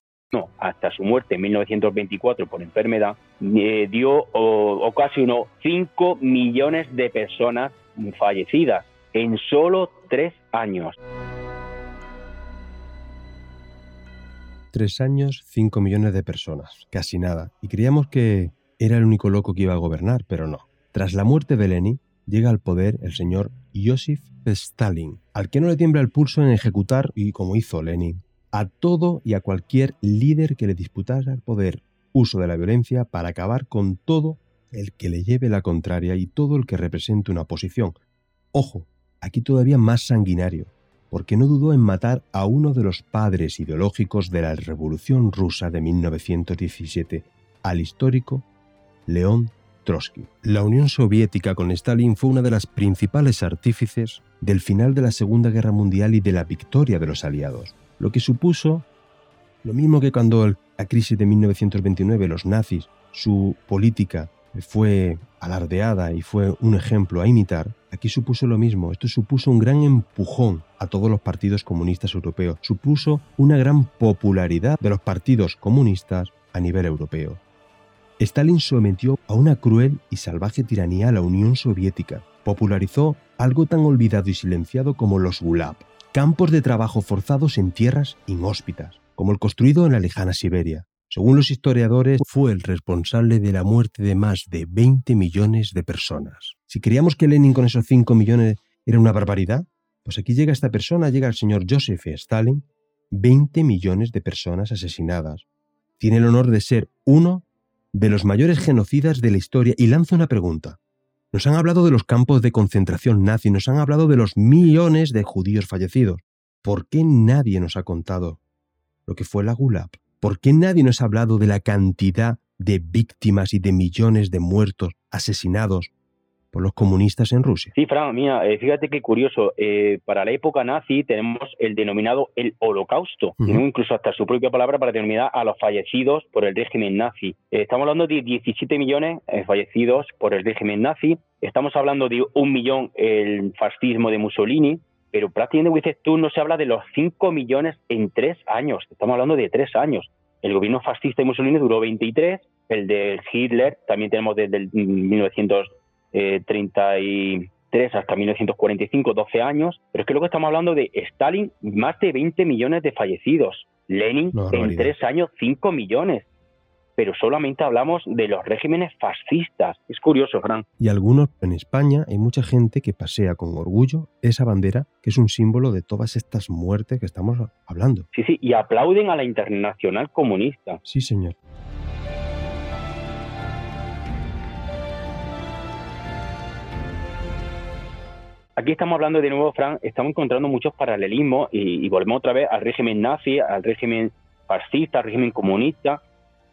No, hasta su muerte en 1924 por enfermedad, eh, dio o, ocasionó 5 millones de personas fallecidas en solo tres años. Tres años, 5 millones de personas, casi nada. Y creíamos que era el único loco que iba a gobernar, pero no. Tras la muerte de Lenin, llega al poder el señor Joseph Stalin, al que no le tiembla el pulso en ejecutar, y como hizo Lenin, a todo y a cualquier líder que le disputara el poder, uso de la violencia para acabar con todo el que le lleve la contraria y todo el que represente una oposición. Ojo, aquí todavía más sanguinario, porque no dudó en matar a uno de los padres ideológicos de la Revolución Rusa de 1917, al histórico León Trotsky. La Unión Soviética con Stalin fue una de las principales artífices del final de la Segunda Guerra Mundial y de la victoria de los aliados lo que supuso lo mismo que cuando la crisis de 1929 los nazis, su política fue alardeada y fue un ejemplo a imitar, aquí supuso lo mismo. Esto supuso un gran empujón a todos los partidos comunistas europeos, supuso una gran popularidad de los partidos comunistas a nivel europeo. Stalin sometió a una cruel y salvaje tiranía a la Unión Soviética, popularizó algo tan olvidado y silenciado como los Gulag, campos de trabajo forzados en tierras inhóspitas, como el construido en la lejana Siberia. Según los historiadores, fue el responsable de la muerte de más de 20 millones de personas. Si creíamos que Lenin con esos 5 millones era una barbaridad, pues aquí llega esta persona, llega el señor Joseph Stalin, 20 millones de personas asesinadas. Tiene el honor de ser uno de los mayores genocidas de la historia y lanza una pregunta. Nos han hablado de los campos de concentración nazi, nos han hablado de los millones de judíos fallecidos. ¿Por qué nadie nos ha contado lo que fue la Gulag? ¿Por qué nadie nos ha hablado de la cantidad de víctimas y de millones de muertos asesinados por los comunistas en Rusia. Sí, Fran, mira, eh, fíjate qué curioso. Eh, para la época nazi tenemos el denominado el holocausto, incluso hasta su propia palabra para denominar a los fallecidos por el régimen nazi. Eh, estamos hablando de 17 millones fallecidos por el régimen nazi. Estamos hablando de un millón el fascismo de Mussolini, pero prácticamente, dices tú, no se habla de los 5 millones en tres años. Estamos hablando de tres años. El gobierno fascista de Mussolini duró 23, el de Hitler también tenemos desde el 1900 eh, 33 hasta 1945, 12 años, pero es que luego estamos hablando de Stalin, más de 20 millones de fallecidos, Lenin en tres años 5 millones, pero solamente hablamos de los regímenes fascistas. Es curioso, Fran. Y algunos en España hay mucha gente que pasea con orgullo esa bandera que es un símbolo de todas estas muertes que estamos hablando. Sí, sí, y aplauden a la internacional comunista. Sí, señor. Aquí estamos hablando de nuevo, Fran, estamos encontrando muchos paralelismos y, volvemos otra vez al régimen nazi, al régimen fascista, al régimen comunista.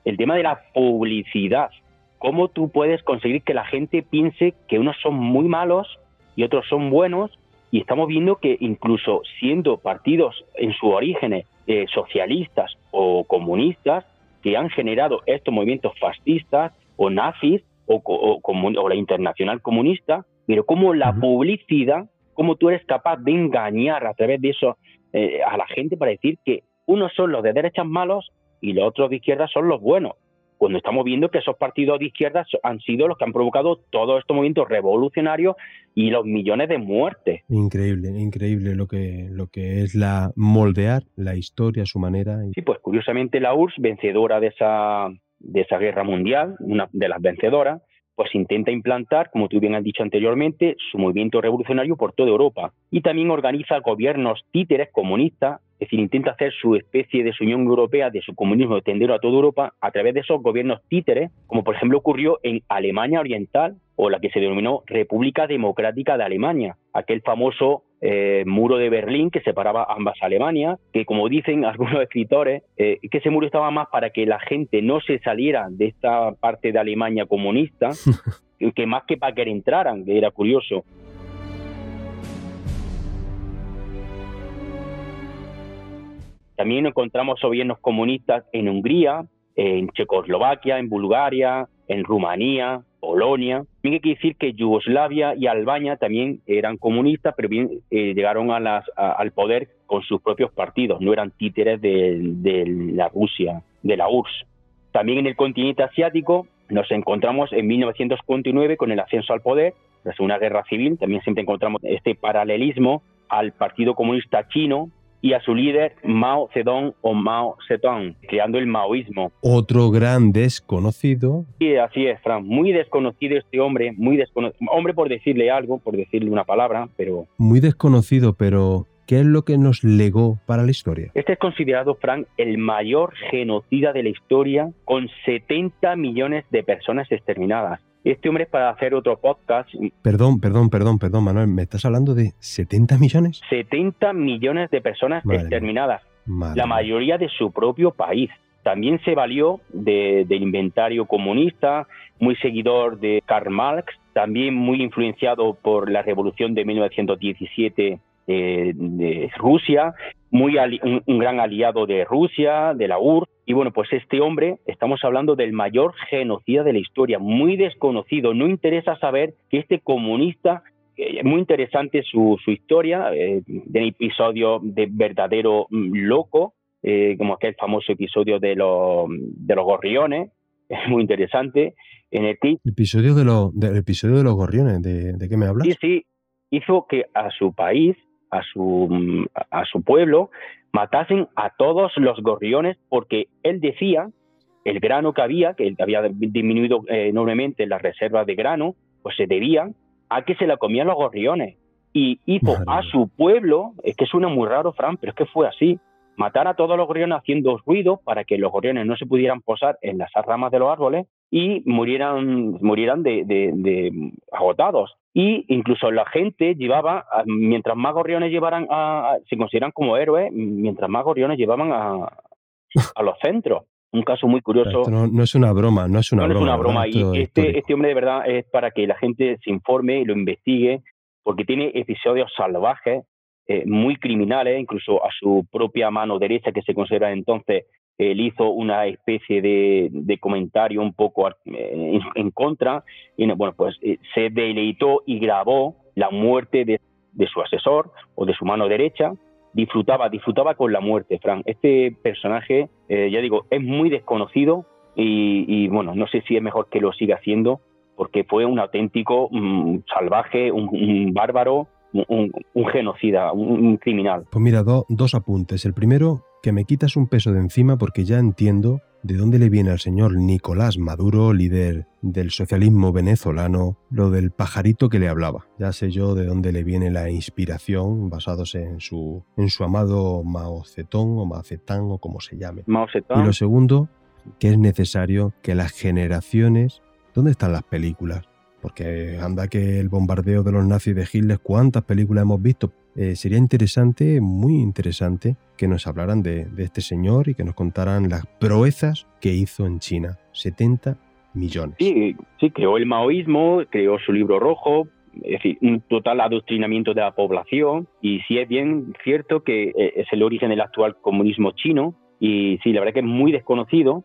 El tema de la publicidad. ¿Cómo tú puedes conseguir que la gente piense que unos son muy malos y otros son buenos? Y estamos viendo que incluso siendo partidos en su origen eh, socialistas o comunistas, que han generado estos movimientos fascistas o nazis o, o la internacional comunista, pero como la publicidad, como tú eres capaz de engañar a través de eso eh, a la gente para decir que unos son los de derechas malos y los otros de izquierda son los buenos. Cuando estamos viendo que esos partidos de izquierda han sido los que han provocado todos estos movimientos revolucionarios y los millones de muertes. Increíble, increíble lo que, lo que es la moldear la historia a su manera. Sí, pues curiosamente la URSS, vencedora de esa, de esa guerra mundial, una de las vencedoras, pues intenta implantar, como tú bien has dicho anteriormente, su movimiento revolucionario por toda Europa. Y también organiza gobiernos títeres comunistas, es decir, intenta hacer su especie de su Unión Europea, de su comunismo tendero a toda Europa a través de esos gobiernos títeres, como por ejemplo ocurrió en Alemania Oriental o la que se denominó República Democrática de Alemania, aquel famoso eh, muro de Berlín que separaba ambas Alemanias, que como dicen algunos escritores, eh, que ese muro estaba más para que la gente no se saliera de esta parte de Alemania comunista, que más que para que entraran, que era curioso. También encontramos gobiernos comunistas en Hungría, en Checoslovaquia, en Bulgaria, en Rumanía, Polonia. También hay que decir que Yugoslavia y Albania también eran comunistas, pero bien eh, llegaron a las, a- al poder con sus propios partidos, no eran títeres de, de la Rusia, de la URSS. También en el continente asiático nos encontramos en 1949 con el ascenso al poder, la Segunda Guerra Civil, también siempre encontramos este paralelismo al Partido Comunista Chino y a su líder Mao Zedong o Mao Zedong, creando el maoísmo. Otro gran desconocido, Sí, así es, Fran. Muy desconocido este hombre, muy desconocido. Hombre por decirle algo, por decirle una palabra, pero muy desconocido, pero ¿qué es lo que nos legó para la historia? este es considerado, Fran, el mayor genocida de la historia, con 70 millones de personas exterminadas. Este hombre es para hacer otro podcast, Perdón, perdón, perdón, perdón, Manuel, ¿me estás hablando de 70 millones? 70 millones de personas Madre exterminadas, Madre la mayoría de su propio país. También se valió de- del inventario comunista, muy seguidor de Karl Marx, también muy influenciado por la revolución de 1917 eh, de Rusia, muy ali- un, un gran aliado de Rusia, de la URSS. Y bueno, pues este hombre, estamos hablando del mayor genocida de la historia, muy desconocido. No interesa saber que este comunista eh, muy interesante su, su historia, eh, de episodio de verdadero mm, loco, eh, como aquel famoso episodio de, los de los gorriones, es muy interesante, en el que episodio de, los del episodio de los gorriones, ¿de, de qué me hablas? sí, sí, hizo que a su país, a su, a su pueblo, matasen a todos los gorriones porque él decía el grano que había, que había disminuido eh, enormemente las reservas de grano, pues se debía a que se la comían los gorriones. Y hizo Madre a su pueblo, es que suena muy raro, Fran, pero es que fue así, matar a todos los gorriones haciendo ruido para que los gorriones no se pudieran posar en las ramas de los árboles y murieran, murieran de, de- de agotados. Y incluso la gente llevaba, mientras más gorriones llevaran a, a- se consideran como héroes, mientras más gorriones llevaban a, a los centros. Un caso muy curioso. Esto no, no es una broma, no es una No, no broma. es una broma. Y es este, este hombre de verdad es para que la gente se informe y lo investigue, porque tiene episodios salvajes, eh, muy criminales, incluso a su propia mano derecha, que se considera entonces, él hizo una especie de, comentario un poco eh, en, contra, y no, bueno, pues eh, se deleitó y grabó la muerte de, su asesor o de su mano derecha, disfrutaba, disfrutaba con la muerte, Fran. Este personaje, eh, ya digo, es muy desconocido y, bueno, no sé si es mejor que lo siga haciendo porque fue un auténtico mm, salvaje, un, bárbaro, un, genocida, un, un criminal. Pues mira, do- dos apuntes. El primero, que me quitas un peso de encima porque ya entiendo de dónde le viene al señor Nicolás Maduro, líder del socialismo venezolano, lo del pajarito que le hablaba. Ya sé yo de dónde le viene la inspiración basados en su, en su amado Mao Zedong o Macetán o como se llame. Mao Y lo segundo, que es necesario que las generaciones... ¿Dónde están las películas? Porque anda que el bombardeo de los nazis de Hitler, ¿cuántas películas hemos visto? Eh, sería interesante, muy interesante, que nos hablaran de, de este señor y que nos contaran las proezas que hizo en China. 70 millones. sí, sí, creó el maoísmo, creó su libro rojo, es decir, un total adoctrinamiento de la población y sí es bien cierto que eh, es el origen del actual comunismo chino y sí, la verdad que es muy desconocido.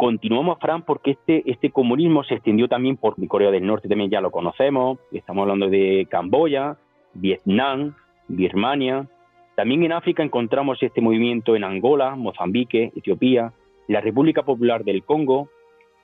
Continuamos, Fran, porque este, este comunismo se extendió también por Corea del Norte, también ya lo conocemos, estamos hablando de Camboya, Vietnam, Birmania. También en África encontramos este movimiento en Angola, Mozambique, Etiopía, la República Popular del Congo.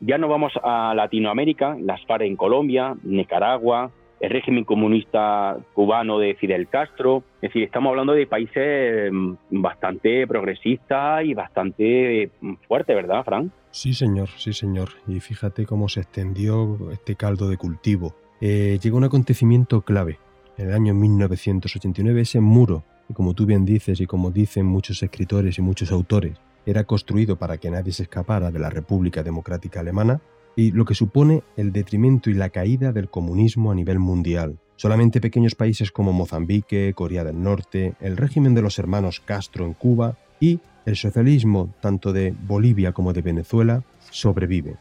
Ya nos vamos a Latinoamérica, las FARC en Colombia, Nicaragua, el régimen comunista cubano de Fidel Castro. Es decir, estamos hablando de países mm, bastante progresistas y bastante mm, fuertes, ¿verdad, Fran? Sí, señor, sí, señor. Y fíjate cómo se extendió este caldo de cultivo. Eh, llegó un acontecimiento clave. En el año 1989, ese muro, que como tú bien dices y como dicen muchos escritores y muchos autores, era construido para que nadie se escapara de la República Democrática Alemana, y lo que supone el detrimento y la caída del comunismo a nivel mundial. Solamente pequeños países como Mozambique, Corea del Norte, el régimen de los hermanos Castro en Cuba y el socialismo tanto de Bolivia como de Venezuela sobreviven.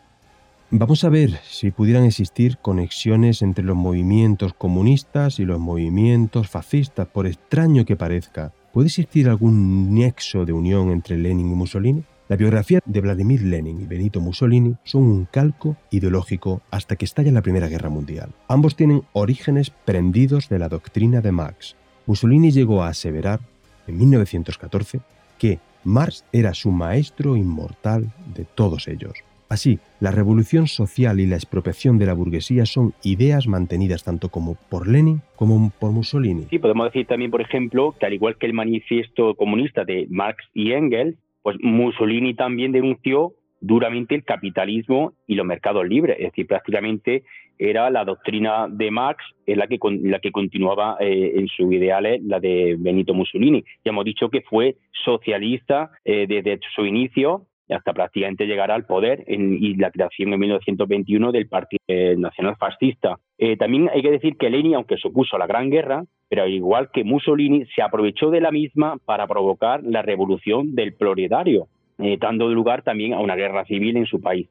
Vamos a ver si pudieran existir conexiones entre los movimientos comunistas y los movimientos fascistas, por extraño que parezca. ¿Puede existir algún nexo de unión entre Lenin y Mussolini? La biografía de Vladimir Lenin y Benito Mussolini son un calco ideológico hasta que estalla la Primera Guerra Mundial. Ambos tienen orígenes prendidos de la doctrina de Marx. Mussolini llegó a aseverar, en 1914, que Marx era su maestro inmortal de todos ellos. Así, la revolución social y la expropiación de la burguesía son ideas mantenidas tanto como por Lenin como por Mussolini. Sí, podemos decir también, por ejemplo, que al igual que el manifiesto comunista de Marx y Engels, pues Mussolini también denunció duramente el capitalismo y los mercados libres, es decir, prácticamente era la doctrina de Marx la que, la que continuaba eh, en sus ideales, la de Benito Mussolini. Ya hemos dicho que fue socialista eh, desde su inicio hasta prácticamente llegar al poder en, y la creación en 1921 del Partido Nacional Fascista. Eh, también hay que decir que Lenin, aunque supuso la Gran Guerra, pero igual que Mussolini, se aprovechó de la misma para provocar la revolución del proletario, eh, dando lugar también a una guerra civil en su país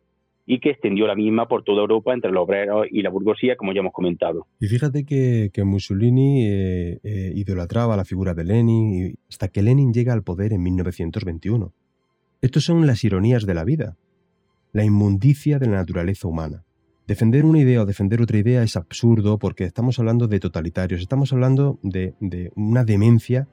y que extendió la misma por toda Europa entre los obreros y la burguesía, como ya hemos comentado. Y fíjate que, Mussolini eh, idolatraba la figura de Lenin hasta que Lenin llega al poder en 1921. Estos son las ironías de la vida, la inmundicia de la naturaleza humana. Defender una idea o defender otra idea es absurdo porque estamos hablando de totalitarios, estamos hablando de una demencia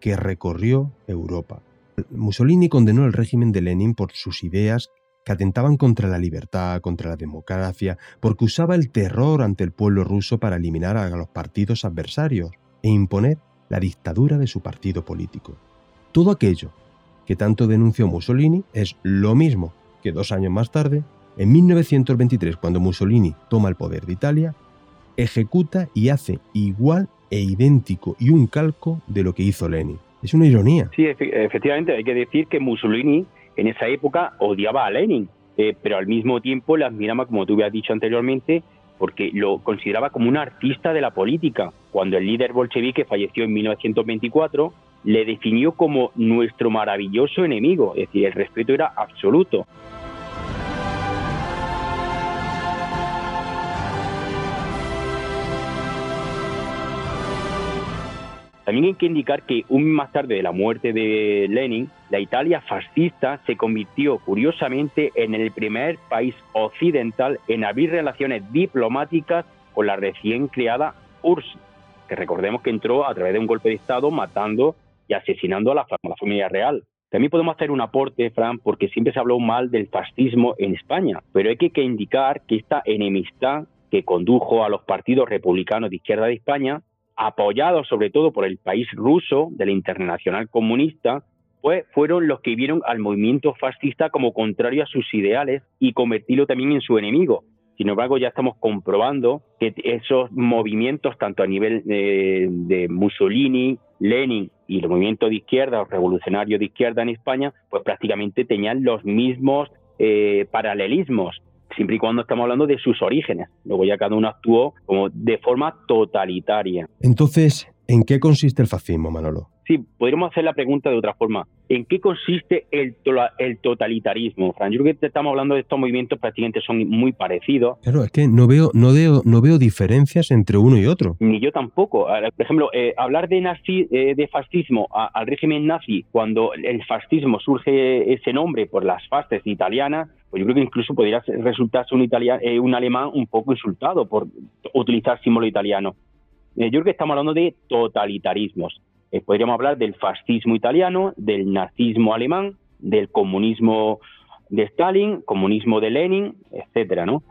que recorrió Europa. Mussolini condenó el régimen de Lenin por sus ideas que atentaban contra la libertad, contra la democracia, porque usaba el terror ante el pueblo ruso para eliminar a los partidos adversarios e imponer la dictadura de su partido político. Todo aquello que tanto denunció Mussolini es lo mismo que dos años más tarde, en 1923, cuando Mussolini toma el poder de Italia, ejecuta y hace igual e idéntico y un calco de lo que hizo Lenin. Es una ironía. Sí, efectivamente, hay que decir que Mussolini en esa época odiaba a Lenin, eh, pero al mismo tiempo la admiraba, como tú habías dicho anteriormente, porque lo consideraba como un artista de la política. Cuando el líder bolchevique falleció en 1924, le definió como nuestro maravilloso enemigo, es decir, el respeto era absoluto. También hay que indicar que un mes más tarde de la muerte de Lenin, la Italia fascista se convirtió curiosamente en el primer país occidental en abrir relaciones diplomáticas con la recién creada URSS, que recordemos que entró a través de un golpe de Estado matando y asesinando a la, familia real. También podemos hacer un aporte, Fran, porque siempre se habló mal del fascismo en España, pero hay que, indicar que esta enemistad que condujo a los partidos republicanos de izquierda de España, apoyados sobre todo por el país ruso de la Internacional Comunista, pues fueron los que vieron al movimiento fascista como contrario a sus ideales y convertirlo también en su enemigo. Sin embargo, ya estamos comprobando que esos movimientos, tanto a nivel de, de Mussolini, Lenin y el movimiento de izquierda o revolucionario de izquierda en España, pues prácticamente tenían los mismos eh, paralelismos, siempre y cuando estamos hablando de sus orígenes. Luego ya cada uno actuó como de forma totalitaria. Entonces, ¿en qué consiste el fascismo, Manolo? Sí, podríamos hacer la pregunta de otra forma. ¿En qué consiste el, el totalitarismo, Fran? Yo creo que estamos hablando de estos movimientos prácticamente son muy parecidos. Claro, es que no veo, no veo, no veo diferencias entre uno y otro. Ni yo tampoco. Por ejemplo, eh, hablar de, nazi, eh, de fascismo al régimen nazi, cuando el fascismo surge ese nombre por las fasces italianas, pues yo creo que incluso podría resultarse un, italiano, eh, un alemán un poco insultado por utilizar símbolo italiano. yo creo que estamos hablando de totalitarismos. Eh, podríamos hablar del fascismo italiano, del nazismo alemán, del comunismo de Stalin, comunismo de Lenin, etcétera, ¿no?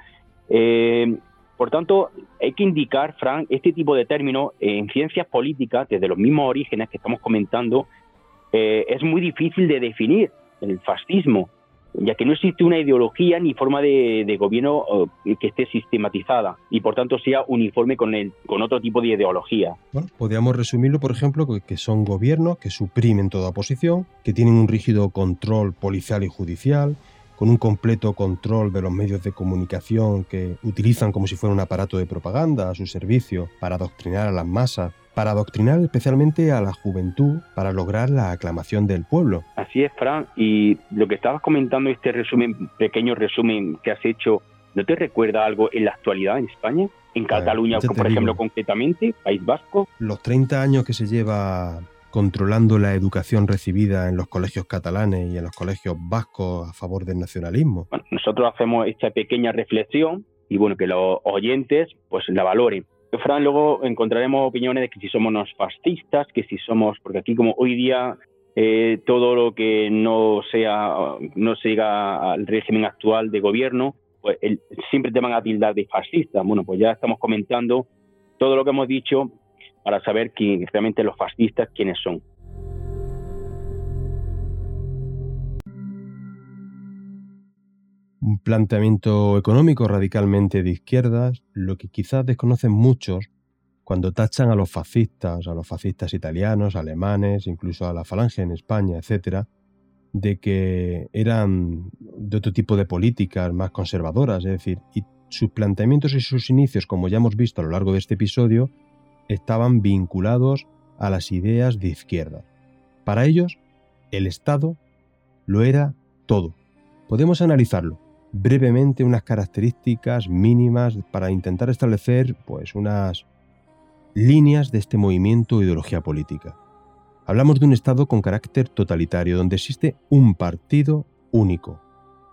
Eh, por tanto, hay que indicar, Frank, este tipo de términos en ciencias políticas, desde los mismos orígenes que estamos comentando, eh, es muy difícil de definir. El fascismo ya que no existe una ideología ni forma de, gobierno que esté sistematizada y por tanto sea uniforme con, el, con otro tipo de ideología. Bueno, podríamos resumirlo, por ejemplo, que son gobiernos que suprimen toda oposición, que tienen un rígido control policial y judicial, con un completo control de los medios de comunicación que utilizan como si fuera un aparato de propaganda a su servicio para adoctrinar a las masas para adoctrinar especialmente a la juventud para lograr la aclamación del pueblo. Así es, Fran, y lo que estabas comentando, este resumen, pequeño resumen que has hecho, ¿no te recuerda algo en la actualidad en España? En Cataluña, por ejemplo, concretamente, País Vasco. Los 30 años que se lleva controlando la educación recibida en los colegios catalanes y en los colegios vascos a favor del nacionalismo? Bueno, nosotros hacemos esta pequeña reflexión y bueno, que los oyentes pues la valoren. Fran, luego encontraremos opiniones de que si somos unos fascistas, que si somos, porque aquí como hoy día eh, todo lo que no sea, no siga al régimen actual de gobierno, pues siempre te van a tildar de fascista. Bueno, pues ya estamos comentando todo lo que hemos dicho para saber quién, realmente los fascistas quiénes son. Un planteamiento económico radicalmente de izquierdas, lo que quizás desconocen muchos cuando tachan a los fascistas, a los fascistas italianos, alemanes, incluso a la falange en España, etcétera, de que eran de otro tipo de políticas más conservadoras, es decir, y sus planteamientos y sus inicios, como ya hemos visto a lo largo de este episodio, estaban vinculados a las ideas de izquierda. Para ellos, el Estado lo era todo. Podemos analizarlo brevemente unas características mínimas para intentar establecer pues unas líneas de este movimiento o ideología política. Hablamos de un Estado con carácter totalitario, donde existe un partido único,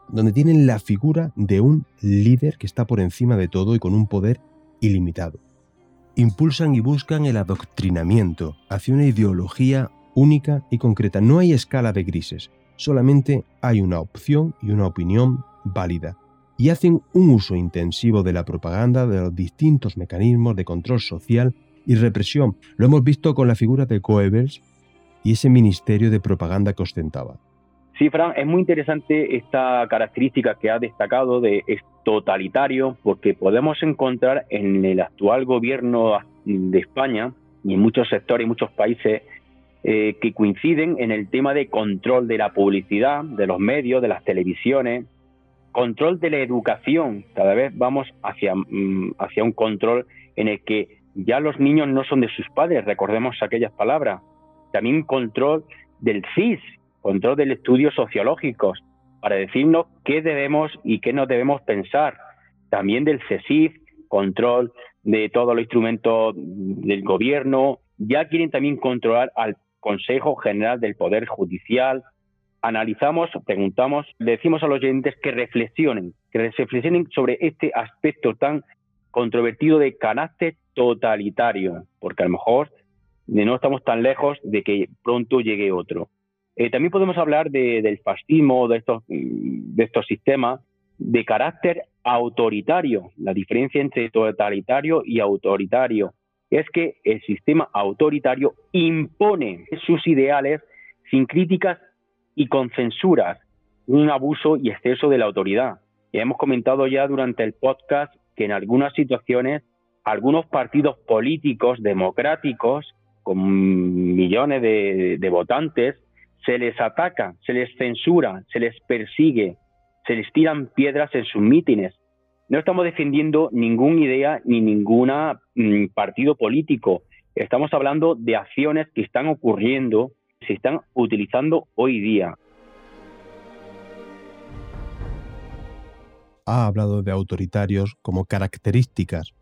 donde tienen la figura de un líder que está por encima de todo y con un poder ilimitado. Impulsan y buscan el adoctrinamiento hacia una ideología única y concreta. No hay escala de grises, solamente hay una opción y una opinión válida. Y hacen un uso intensivo de la propaganda de los distintos mecanismos de control social y represión. Lo hemos visto con la figura de Goebbels y ese ministerio de propaganda que ostentaba. Sí, Fran, es muy interesante esta característica que ha destacado de totalitario, porque podemos encontrar en el actual gobierno de España y en muchos sectores y muchos países eh, que coinciden en el tema de control de la publicidad, de los medios, de las televisiones, control de la educación. Cada vez vamos hacia, mm, hacia un control en el que ya los niños no son de sus padres, recordemos aquellas palabras. También control del CIS, control del estudios sociológicos, para decirnos qué debemos y qué no debemos pensar. También del CESIF, control de todos los instrumentos del gobierno. Ya quieren también controlar al Consejo General del Poder Judicial. Analizamos, preguntamos, le decimos a los oyentes que reflexionen, que reflexionen sobre este aspecto tan controvertido de carácter totalitario, porque a lo mejor no estamos tan lejos de que pronto llegue otro. Eh, también podemos hablar del fascismo, de estos, de estos sistemas de carácter autoritario. La diferencia entre totalitario y autoritario es que el sistema autoritario impone sus ideales sin críticas y con censuras, un abuso y exceso de la autoridad. Ya hemos comentado ya durante el podcast que en algunas situaciones algunos partidos políticos democráticos con millones de votantes se les ataca, se les censura, se les persigue, se les tiran piedras en sus mítines. No estamos defendiendo ninguna idea ni ningún mm, partido político. Estamos hablando de acciones que están ocurriendo, se están utilizando hoy día. Ha hablado de autoritarios como características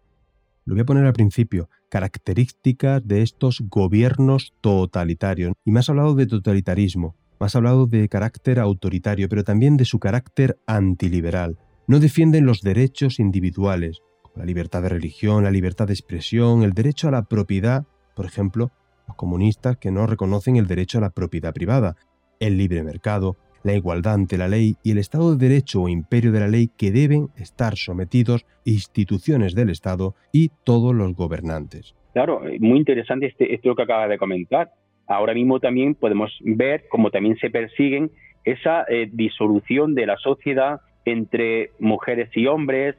lo voy a poner al principio, características de estos gobiernos totalitarios. Y me has hablado de totalitarismo, me has hablado de carácter autoritario, pero también de su carácter antiliberal. No defienden los derechos individuales, como la libertad de religión, la libertad de expresión, el derecho a la propiedad, por ejemplo, los comunistas que no reconocen el derecho a la propiedad privada, el libre mercado, la igualdad ante la ley y el Estado de Derecho o imperio de la ley que deben estar sometidos instituciones del Estado y todos los gobernantes. Claro, eh, muy interesante este, esto que acaba de comentar. Ahora mismo también podemos ver cómo también se persiguen esa eh, disolución de la sociedad entre mujeres y hombres.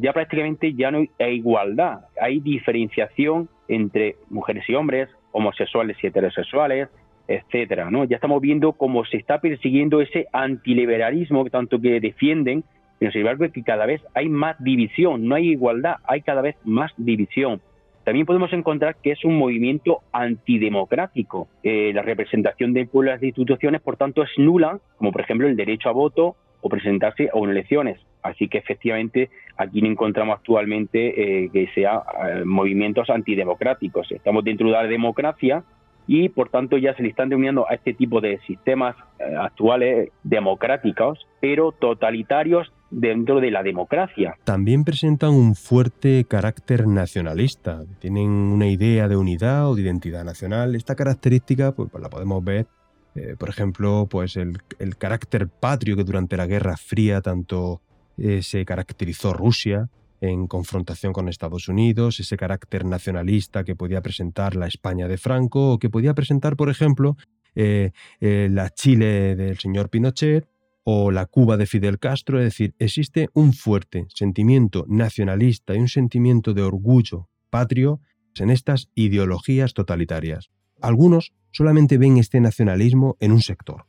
Ya prácticamente ya no hay igualdad, hay diferenciación entre mujeres y hombres, homosexuales y heterosexuales, etcétera, ¿no? Ya estamos viendo cómo se está persiguiendo ese antiliberalismo tanto que defienden, pero sin embargo que cada vez hay más división, no hay igualdad, hay cada vez más división. También podemos encontrar que es un movimiento antidemocrático. Eh, la representación de pueblos de instituciones, por tanto, es nula, como por ejemplo el derecho a voto o presentarse a unas elecciones. Así que efectivamente aquí no encontramos actualmente eh, que sean eh, movimientos antidemocráticos. Estamos dentro de la democracia, y por tanto ya se le están denominando a este tipo de sistemas eh, actuales democráticos, pero totalitarios dentro de la democracia. También presentan un fuerte carácter nacionalista, tienen una idea de unidad o de identidad nacional. Esta característica pues, pues la podemos ver, eh, por ejemplo, pues el, el, carácter patrio que durante la Guerra Fría tanto eh, se caracterizó Rusia, en confrontación con Estados Unidos, ese carácter nacionalista que podía presentar la España de Franco o que podía presentar, por ejemplo, eh, eh, la Chile del señor Pinochet o la Cuba de Fidel Castro. Es decir, existe un fuerte sentimiento nacionalista y un sentimiento de orgullo patrio en estas ideologías totalitarias. Algunos solamente ven este nacionalismo en un sector,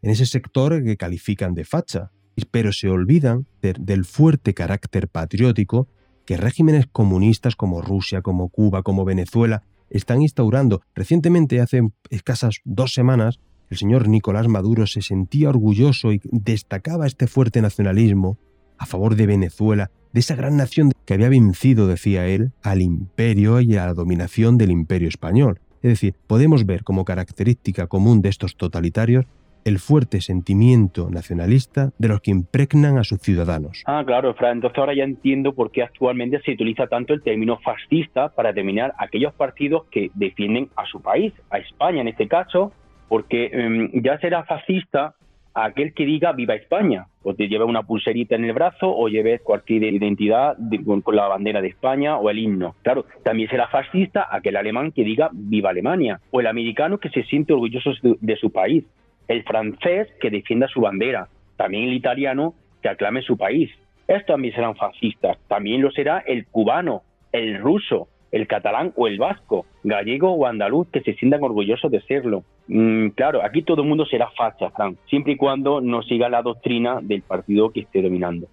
en ese sector que califican de facha, pero se olvidan del fuerte carácter patriótico que regímenes comunistas como Rusia, como Cuba, como Venezuela están instaurando. Recientemente, hace escasas dos semanas, el señor Nicolás Maduro se sentía orgulloso y destacaba este fuerte nacionalismo a favor de Venezuela, de esa gran nación que había vencido, decía él, al imperio y a la dominación del imperio español. Es decir, podemos ver como característica común de estos totalitarios el fuerte sentimiento nacionalista de los que impregnan a sus ciudadanos. Ah, claro, entonces ahora ya entiendo por qué actualmente se utiliza tanto el término fascista para determinar aquellos partidos que defienden a su país, a España en este caso, porque em, ya será fascista aquel que diga viva España, o te lleve una pulserita en el brazo o lleve cualquier identidad con, la bandera de España o el himno. Claro, también será fascista aquel alemán que diga viva Alemania, o el americano que se siente orgulloso de su país el francés que defienda su bandera, también el italiano que aclame su país. Estos también serán fascistas, también lo será el cubano, el ruso, el catalán o el vasco, gallego o andaluz que se sientan orgullosos de serlo. Mm, claro, aquí todo el mundo será facha, Fran, siempre y cuando no siga la doctrina del partido que esté dominando.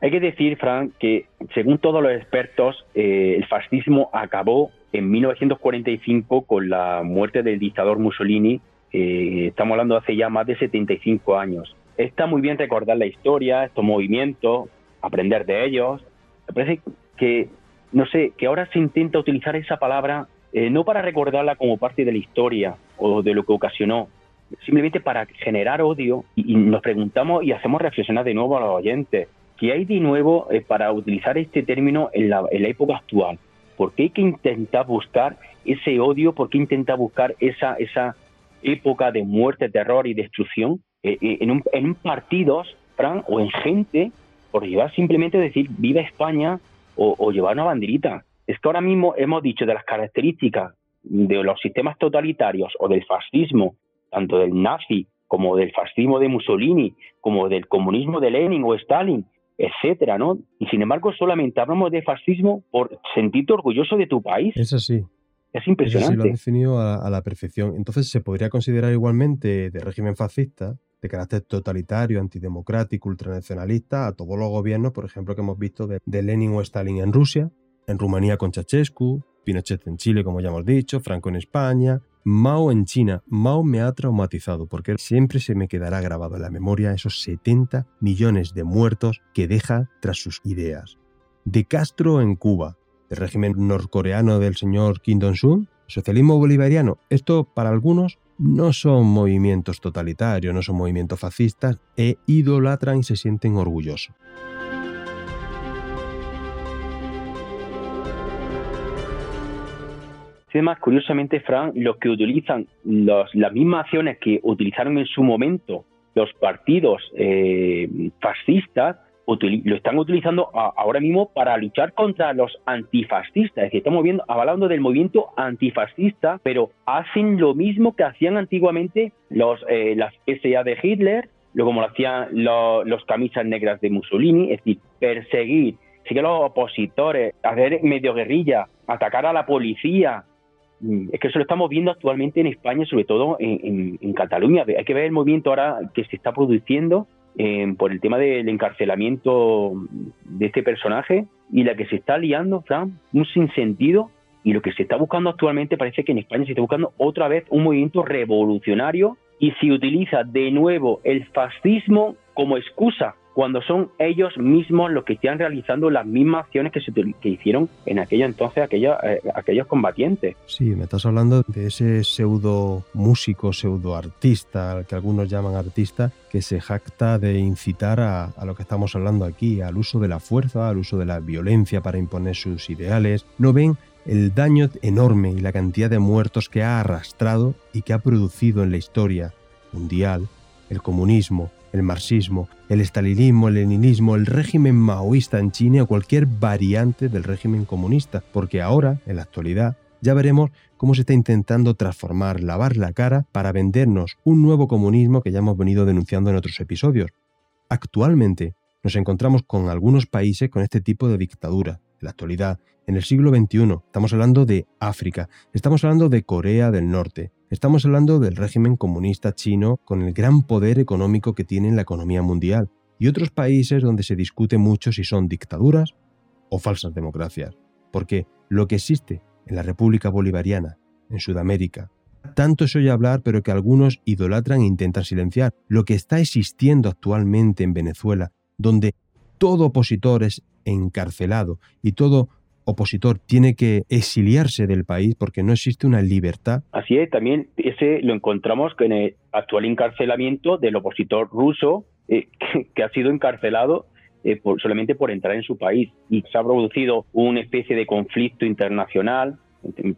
Hay que decir, Fran, que según todos los expertos, eh, el fascismo acabó en 1945 con la muerte del dictador Mussolini eh, estamos hablando de hace ya más de 75 años. Está muy bien recordar la historia, estos movimientos, aprender de ellos. Me parece que, no sé, que ahora se intenta utilizar esa palabra eh, no para recordarla como parte de la historia o de lo que ocasionó, simplemente para generar odio y, nos preguntamos y hacemos reflexionar de nuevo a los oyentes, ¿qué hay de nuevo eh, para utilizar este término en la, en la época actual? ¿Por qué hay que intentar buscar ese odio? ¿Por qué intentar buscar esa, esa, época de muerte, terror y destrucción eh, eh, en, un, partidos, Fran, o en gente, por llevar simplemente decir viva España o, llevar una banderita. Es que ahora mismo hemos dicho de las características de los sistemas totalitarios o del fascismo, tanto del nazi como del fascismo de Mussolini, como del comunismo de Lenin o Stalin, etcétera, ¿no? Y sin embargo solamente hablamos de fascismo por sentirte orgulloso de tu país. Es así. Es impresionante. Sí lo ha definido a, la perfección. Entonces, ¿se podría considerar igualmente de régimen fascista, de carácter totalitario, antidemocrático, ultranacionalista, a todos los gobiernos, por ejemplo, que hemos visto de, Lenin o Stalin en Rusia, en Rumanía con Ceausescu, Pinochet en Chile, como ya hemos dicho, Franco en España, Mao en China. Mao me ha traumatizado porque siempre se me quedará grabado en la memoria esos 70 millones de muertos que deja tras sus ideas. De Castro en Cuba, el régimen norcoreano del señor Kim Jong-un, socialismo bolivariano. Esto para algunos no son movimientos totalitarios, no son movimientos fascistas e idolatran y se sienten orgullosos. Además, curiosamente, Fran, los que utilizan las mismas acciones que utilizaron en su momento los partidos eh, fascistas lo están utilizando ahora mismo para luchar contra los antifascistas. Es decir, estamos viendo, hablando del movimiento antifascista, pero hacen lo mismo que hacían antiguamente los, eh, las SA de Hitler, lo como lo hacían los, camisas negras de Mussolini, es decir, perseguir, seguir a los opositores, hacer medio guerrilla, atacar a la policía. Mm, es que eso lo estamos viendo actualmente en España, sobre todo en, en Cataluña. Hay que ver el movimiento ahora que se está produciendo por el tema del encarcelamiento de este personaje y la que se está liando, Fran, un sinsentido y lo que se está buscando actualmente parece que en España se está buscando otra vez un movimiento revolucionario y se utiliza de nuevo el fascismo como excusa cuando son ellos mismos los que están realizando las mismas acciones que, se, que hicieron en aquello entonces aquellos, eh, aquellos combatientes. Sí, me estás hablando de ese pseudo músico, pseudo artista, que algunos llaman artista, que se jacta de incitar a, a lo que estamos hablando aquí, al uso de la fuerza, al uso de la violencia para imponer sus ideales. No ven el daño enorme y la cantidad de muertos que ha arrastrado y que ha producido en la historia mundial el comunismo, el marxismo, el estalinismo, el leninismo, el régimen maoísta en China o cualquier variante del régimen comunista, porque ahora, en la actualidad, ya veremos cómo se está intentando transformar, lavar la cara para vendernos un nuevo comunismo que ya hemos venido denunciando en otros episodios. Actualmente nos encontramos con algunos países con este tipo de dictadura. En la actualidad, en el siglo XXI, estamos hablando de África, estamos hablando de Corea del Norte, Estamos hablando del régimen comunista chino con el gran poder económico que tiene en la economía mundial y otros países donde se discute mucho si son dictaduras o falsas democracias. Porque lo que existe en la República Bolivariana, en Sudamérica, tanto se oye hablar pero que algunos idolatran e intentan silenciar. Lo que está existiendo actualmente en Venezuela, donde todo opositor es encarcelado y todo opositor tiene que exiliarse del país porque no existe una libertad. Así es, también ese lo encontramos en el actual encarcelamiento del opositor ruso eh, que, ha sido encarcelado eh, solamente por entrar en su país. Y se ha producido una especie de conflicto internacional,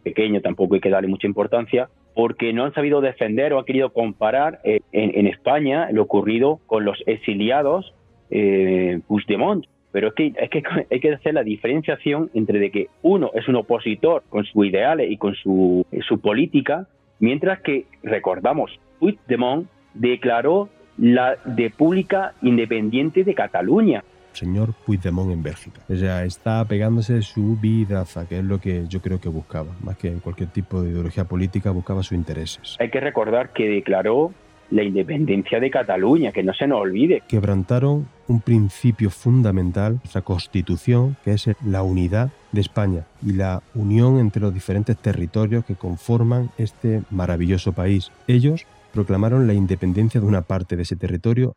pequeño, tampoco hay que darle mucha importancia, porque no han sabido defender o han querido comparar eh, en, España lo ocurrido con los exiliados eh, Puigdemont pero es que, es que hay que hacer la diferenciación entre de que uno es un opositor con sus ideales y con su, su política, mientras que, recordamos, Puigdemont declaró la República Independiente de Cataluña. Señor Puigdemont en Bélgica. O sea, está pegándose su vidaza, que es lo que yo creo que buscaba. Más que cualquier tipo de ideología política, buscaba sus intereses. Hay que recordar que declaró la independencia de Cataluña, que no se nos olvide. Quebrantaron un principio fundamental, nuestra constitución, que es la unidad de España y la unión entre los diferentes territorios que conforman este maravilloso país. Ellos proclamaron la independencia de una parte de ese territorio,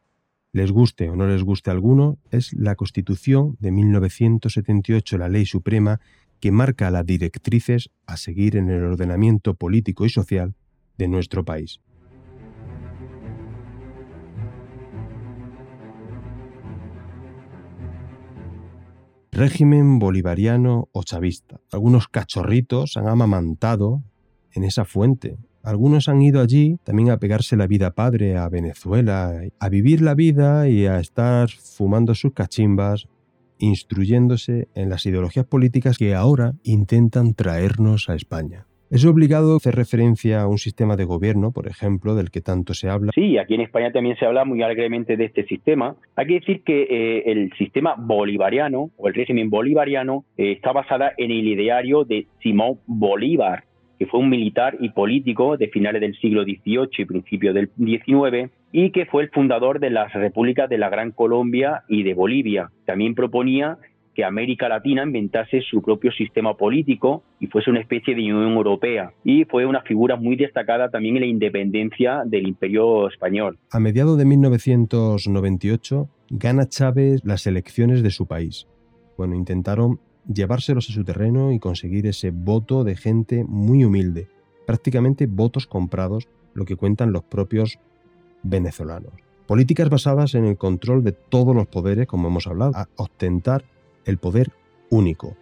les guste o no les guste a alguno, es la Constitución de 1978, la ley suprema que marca las directrices a seguir en el ordenamiento político y social de nuestro país. Régimen bolivariano o chavista. Algunos cachorritos han amamantado en esa fuente. Algunos han ido allí también a pegarse la vida padre a Venezuela, a vivir la vida y a estar fumando sus cachimbas, instruyéndose en las ideologías políticas que ahora intentan traernos a España. Es obligado hacer referencia a un sistema de gobierno, por ejemplo, del que tanto se habla. Sí, aquí en España también se habla muy alegremente de este sistema. Hay que decir que eh, el sistema bolivariano o el régimen bolivariano eh, está basada en el ideario de Simón Bolívar, que fue un militar y político de finales del siglo XVIII y principios del XIX y que fue el fundador de las repúblicas de la Gran Colombia y de Bolivia. También proponía que América Latina inventase su propio sistema político y fuese una especie de Unión Europea. Y fue una figura muy destacada también en la independencia del Imperio Español. A mediados de 1998 gana Chávez las elecciones de su país. Bueno, intentaron llevárselos a su terreno y conseguir ese voto de gente muy humilde, prácticamente votos comprados, lo que cuentan los propios venezolanos. Políticas basadas en el control de todos los poderes, como hemos hablado, a ostentar el poder único,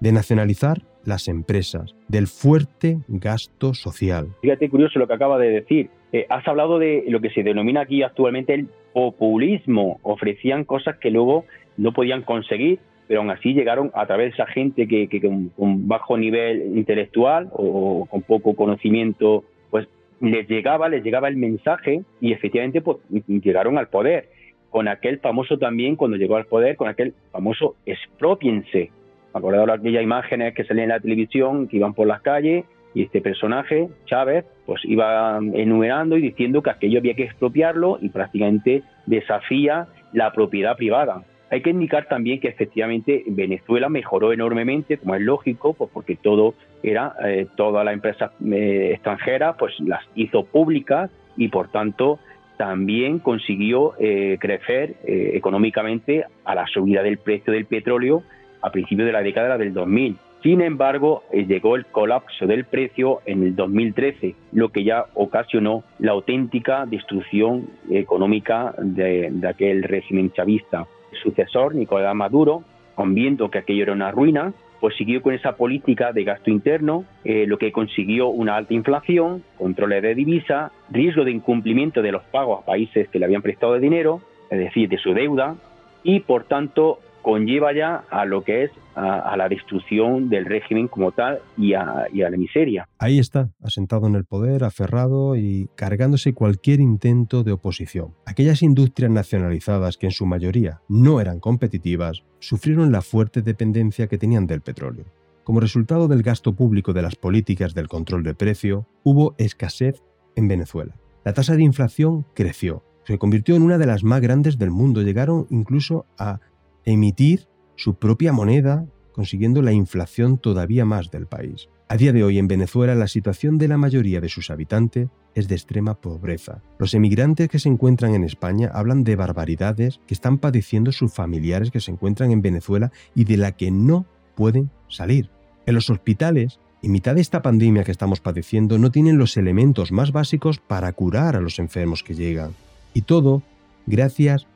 de nacionalizar las empresas, del fuerte gasto social. Fíjate curioso lo que acaba de decir. Eh, has hablado de lo que se denomina aquí actualmente el populismo. Ofrecían cosas que luego no podían conseguir, pero aún así llegaron a través de esa gente que, con, bajo nivel intelectual o, con poco conocimiento, pues les llegaba, les llegaba el mensaje y efectivamente pues, llegaron al poder con aquel famoso también, cuando llegó al poder, con aquel famoso expropiense. Acordado de aquellas imágenes que salían en la televisión, que iban por las calles, y este personaje, Chávez, pues iba enumerando y diciendo que aquello había que expropiarlo y prácticamente desafía la propiedad privada. Hay que indicar también que efectivamente Venezuela mejoró enormemente, como es lógico, pues porque todo era, eh, todas las empresas eh, extranjeras, pues las hizo públicas y por tanto también consiguió eh, crecer eh, económicamente a la subida del precio del petróleo a principios de la década del 2000. Sin embargo, eh, llegó el colapso del precio en el 2013, lo que ya ocasionó la auténtica destrucción económica de, aquel régimen chavista. Sucesor, Nicolás Maduro, viendo que aquello era una ruina, pues siguió con esa política de gasto interno, eh, lo que consiguió una alta inflación, controles de divisa, riesgo de incumplimiento de los pagos a países que le habían prestado dinero, es decir, de su deuda, y por tanto conlleva ya a lo que es a, la destrucción del régimen como tal y a, y a, la miseria. Ahí está, asentado en el poder, aferrado y cargándose cualquier intento de oposición. Aquellas industrias nacionalizadas que en su mayoría no eran competitivas, sufrieron la fuerte dependencia que tenían del petróleo. Como resultado del gasto público de las políticas del control de precio, hubo escasez en Venezuela. La tasa de inflación creció, se convirtió en una de las más grandes del mundo, llegaron incluso a emitir su propia moneda, consiguiendo la inflación todavía más del país. A día de hoy en Venezuela la situación de la mayoría de sus habitantes es de extrema pobreza. Los emigrantes que se encuentran en España hablan de barbaridades que están padeciendo sus familiares que se encuentran en Venezuela y de la que no pueden salir. En los hospitales, en mitad de esta pandemia que estamos padeciendo, no tienen los elementos más básicos para curar a los enfermos que llegan. Y todo gracias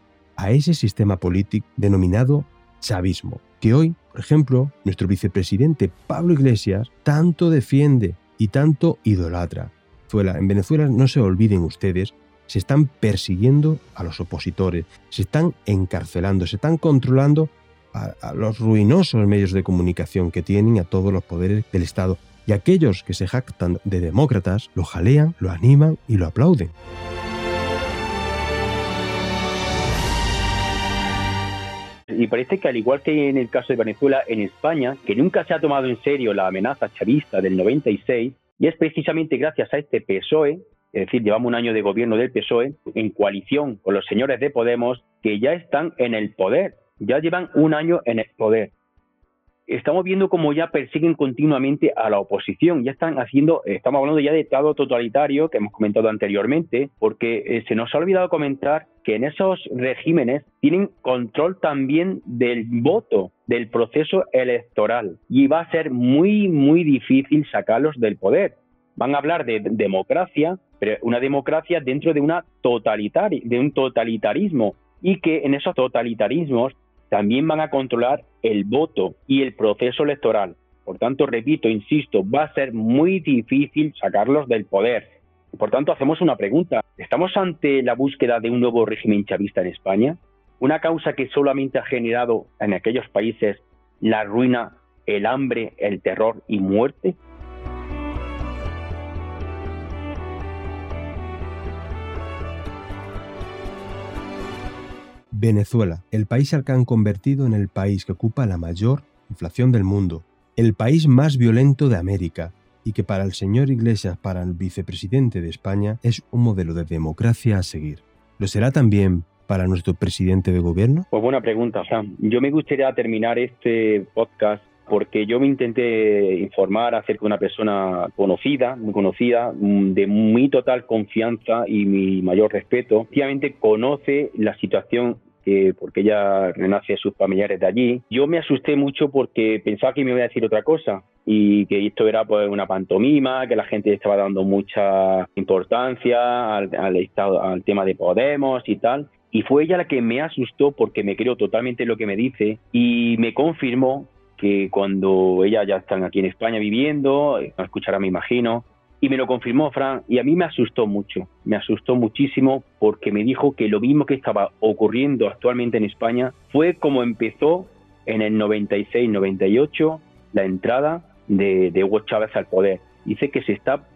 a ese sistema político denominado chavismo, que hoy, por ejemplo, nuestro vicepresidente Pablo Iglesias tanto defiende y tanto idolatra. En Venezuela, no se olviden ustedes, se están persiguiendo a los opositores, se están encarcelando, se están controlando a, a los ruinosos medios de comunicación que tienen, a todos los poderes del Estado. Y aquellos que se jactan de demócratas lo jalean, lo animan y lo aplauden. Y parece que al igual que en el caso de Venezuela, en España, que nunca se ha tomado en serio la amenaza chavista del 96, y es precisamente gracias a este PSOE, es decir, llevamos un año de gobierno del PSOE, en coalición con los señores de Podemos, que ya están en el poder, ya llevan un año en el poder estamos viendo cómo ya persiguen continuamente a la oposición. Ya están haciendo, estamos hablando ya de Estado totalitario que hemos comentado anteriormente, porque eh, se nos ha olvidado comentar que en esos regímenes tienen control también del voto, del proceso electoral. Y va a ser muy, muy difícil sacarlos del poder. Van a hablar de democracia, pero una democracia dentro de, una de un totalitarismo y que en esos totalitarismos también van a controlar el voto y el proceso electoral. Por tanto, repito, insisto, va a ser muy difícil sacarlos del poder. Por tanto, hacemos una pregunta. ¿Estamos ante la búsqueda de un nuevo régimen chavista en España? ¿Una causa que solamente ha generado en aquellos países la ruina, el hambre, el terror y muerte? Venezuela, el país al que han convertido en el país que ocupa la mayor inflación del mundo, el país más violento de América, y que para el señor Iglesias, para el vicepresidente de España, es un modelo de democracia a seguir. ¿Lo será también para nuestro presidente de gobierno? Pues buena pregunta, Sam. Yo me gustaría terminar este podcast porque yo me intenté informar acerca de una persona conocida, muy conocida, de muy total confianza y mi mayor respeto. Efectivamente conoce la situación porque ella renace a sus familiares de allí. Yo me asusté mucho porque pensaba que me iba a decir otra cosa y que esto era pues una pantomima, que la gente estaba dando mucha importancia al, estado, al tema de Podemos y tal. Y fue ella la que me asustó porque me creo totalmente lo que me dice y me confirmó que cuando ella ya están aquí en España viviendo, no escuchará me imagino, y me lo confirmó Fran, y a mí me asustó mucho, me asustó muchísimo porque me dijo que lo mismo que estaba ocurriendo actualmente en España fue como empezó en el 96-98 la entrada de, de, Hugo Chávez al poder. Dice que se está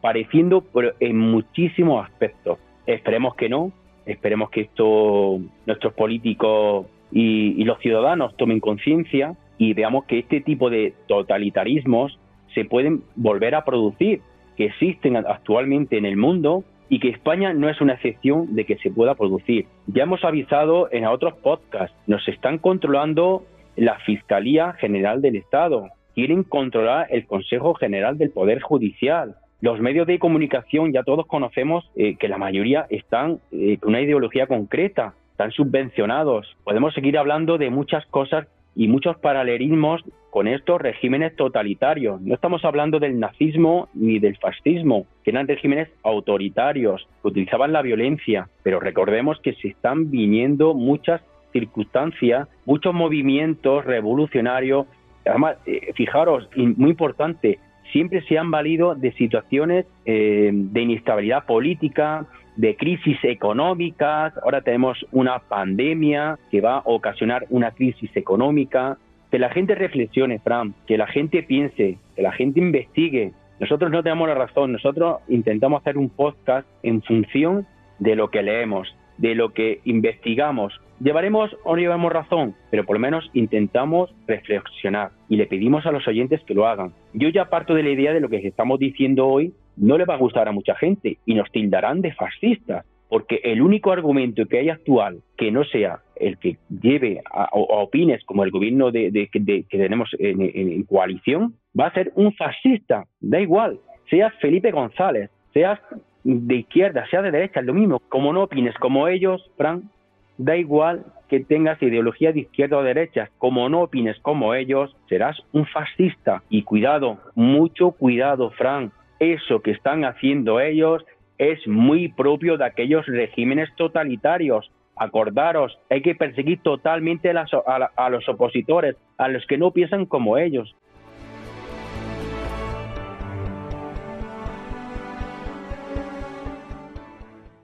pareciendo pero en muchísimos aspectos. Esperemos que no, esperemos que esto nuestros políticos y, y los ciudadanos tomen conciencia y veamos que este tipo de totalitarismos se pueden volver a producir que existen actualmente en el mundo y que España no es una excepción de que se pueda producir. Ya hemos avisado en otros podcasts, nos están controlando la Fiscalía General del Estado, quieren controlar el Consejo General del Poder Judicial, Los medios de comunicación ya todos conocemos eh, que la mayoría están eh, con una ideología concreta, están subvencionados. Podemos seguir hablando de muchas cosas y muchos paralelismos con estos regímenes totalitarios. No estamos hablando del nazismo ni del fascismo, que eran regímenes autoritarios, que utilizaban la violencia, pero recordemos que se están viniendo muchas circunstancias, muchos movimientos revolucionarios. Además, eh, fijaros, muy importante, siempre se han valido de situaciones eh, de inestabilidad política, de crisis económicas, ahora tenemos una pandemia que va a ocasionar una crisis económica, que la gente reflexione, Fran, que la gente piense, que la gente investigue. Nosotros no tenemos la razón, nosotros intentamos hacer un podcast en función de lo que leemos, de lo que investigamos. Llevaremos o no llevamos razón, pero por lo menos intentamos reflexionar y le pedimos a los oyentes que lo hagan. Yo ya parto de la idea de lo que estamos diciendo hoy no le va a gustar a mucha gente y nos tildarán de fascistas, porque el único argumento que hay actual que no sea el que lleve a, opines como el gobierno de, que tenemos en, coalición va a ser un fascista, da igual, seas Felipe González, seas de izquierda, sea de derecha, es lo mismo, como no opines como ellos, Fran, da igual que tengas ideología de izquierda o derecha, como no opines como ellos, serás un fascista. Y cuidado, mucho cuidado, Fran, eso que están haciendo ellos es muy propio de aquellos regímenes totalitarios. Acordaros, hay que perseguir totalmente a, los opositores, a los que no piensan como ellos.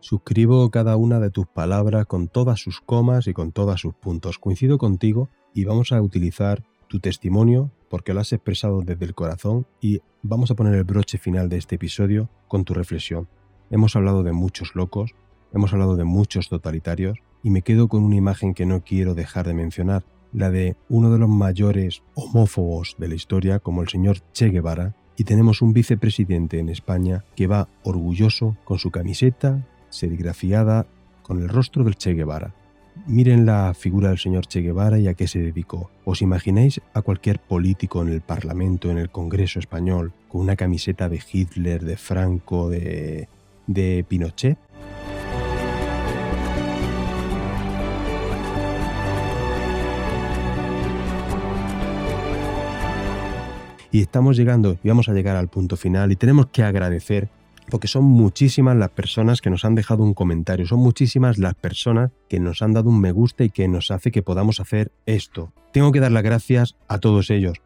Suscribo cada una de tus palabras con todas sus comas y con todos sus puntos. Coincido contigo y vamos a utilizar tu testimonio porque lo has expresado desde el corazón y vamos a poner el broche final de este episodio con tu reflexión. Hemos hablado de muchos locos, hemos hablado de muchos totalitarios y me quedo con una imagen que no quiero dejar de mencionar, la de uno de los mayores homófobos de la historia como el señor Che Guevara y tenemos un vicepresidente en España que va orgulloso con su camiseta serigrafiada con el rostro del Che Guevara. Miren la figura del señor Che Guevara y a qué se dedicó. ¿Os imagináis a cualquier político en el Parlamento, en el Congreso español, con una camiseta de Hitler, de Franco, de, de Pinochet? Y estamos llegando y vamos a llegar al punto final y tenemos que agradecer porque son muchísimas las personas que nos han dejado un comentario, son muchísimas las personas que nos han dado un me gusta y que nos hace que podamos hacer esto. Tengo que dar las gracias a todos ellos.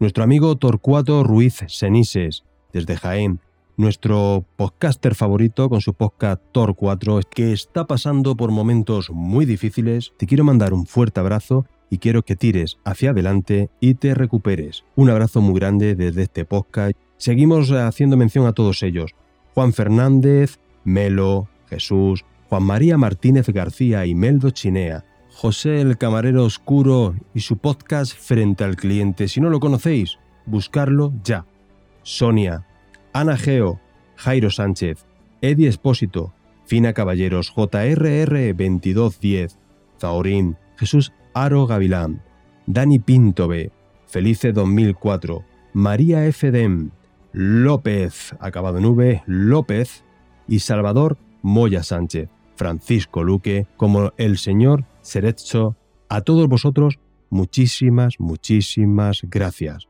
Nuestro amigo Torcuato Ruiz Senises, desde Jaén, nuestro podcaster favorito con su podcast Tor 4, que está pasando por momentos muy difíciles, te quiero mandar un fuerte abrazo y quiero que tires hacia adelante y te recuperes. Un abrazo muy grande desde este podcast. Seguimos haciendo mención a todos ellos. Juan Fernández, Melo, Jesús, Juan María Martínez García y Meldo Chinea, José el Camarero Oscuro y su podcast Frente al Cliente. Si no lo conocéis, buscarlo ya. Sonia, Ana Geo, Jairo Sánchez, Eddie Espósito, Fina Caballeros, JRR 2210, Zaurín, Jesús Aro Gavilán, Dani Pintobe, Felice 2004, María F. Dem, López, acabado en V, López, y Salvador Moya Sánchez, Francisco Luque, como el señor Cerezo, a todos vosotros, muchísimas, muchísimas gracias.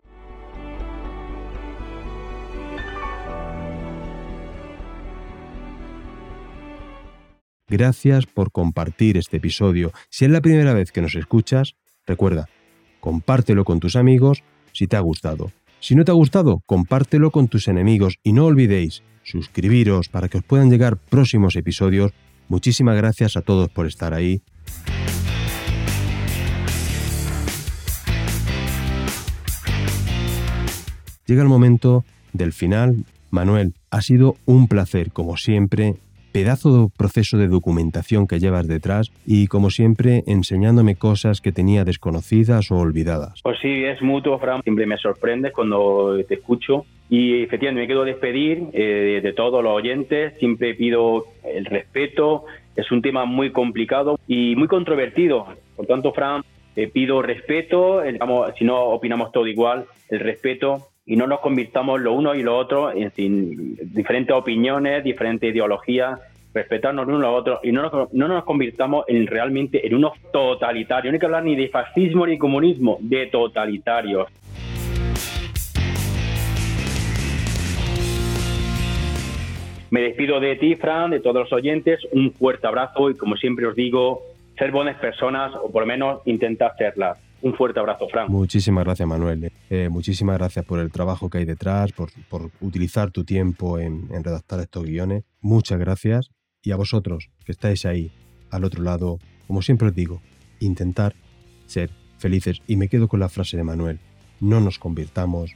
Gracias por compartir este episodio. Si es la primera vez que nos escuchas, recuerda, compártelo con tus amigos si te ha gustado. Si no te ha gustado, compártelo con tus enemigos y no olvidéis suscribiros para que os puedan llegar próximos episodios. Muchísimas gracias a todos por estar ahí. Llega el momento del final. Manuel, ha sido un placer, como siempre, pedazo de proceso de documentación que llevas detrás y, como siempre, enseñándome cosas que tenía desconocidas o olvidadas. Pues sí, es mutuo, Fran. Siempre me sorprende cuando te escucho. Y efectivamente me quiero despedir eh, de todos los oyentes. Siempre pido el respeto. Es un tema muy complicado y muy controvertido. Por tanto, Fran, pido respeto. si no opinamos todo igual, el respeto y no nos convirtamos lo uno y lo otro en sin, diferentes opiniones, diferentes ideologías, respetarnos uno a los otros y no nos, no nos convirtamos en realmente en unos totalitarios. No hay que hablar ni de fascismo ni comunismo, de totalitarios. Me despido de ti, Fran, de todos los oyentes. Un fuerte abrazo y, como siempre os digo, ser buenas personas o por lo menos intentar serlas. Un fuerte abrazo, Fran. Muchísimas gracias, Manuel. Eh, muchísimas gracias por el trabajo que hay detrás, por, por utilizar tu tiempo en, en redactar estos guiones. Muchas gracias. Y a vosotros, que estáis ahí, al otro lado, como siempre os digo, intentar ser felices. Y me quedo con la frase de Manuel, no nos convirtamos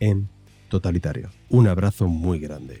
en totalitarios. Un abrazo muy grande.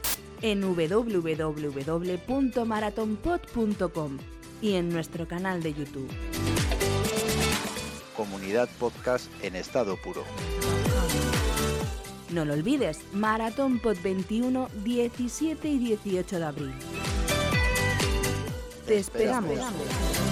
En www.maratonpod.com y en nuestro canal de YouTube. Comunidad Podcast en estado puro. No lo olvides, Maratón Pod 21, 17 y 18 de abril. Te esperamos. esperamos.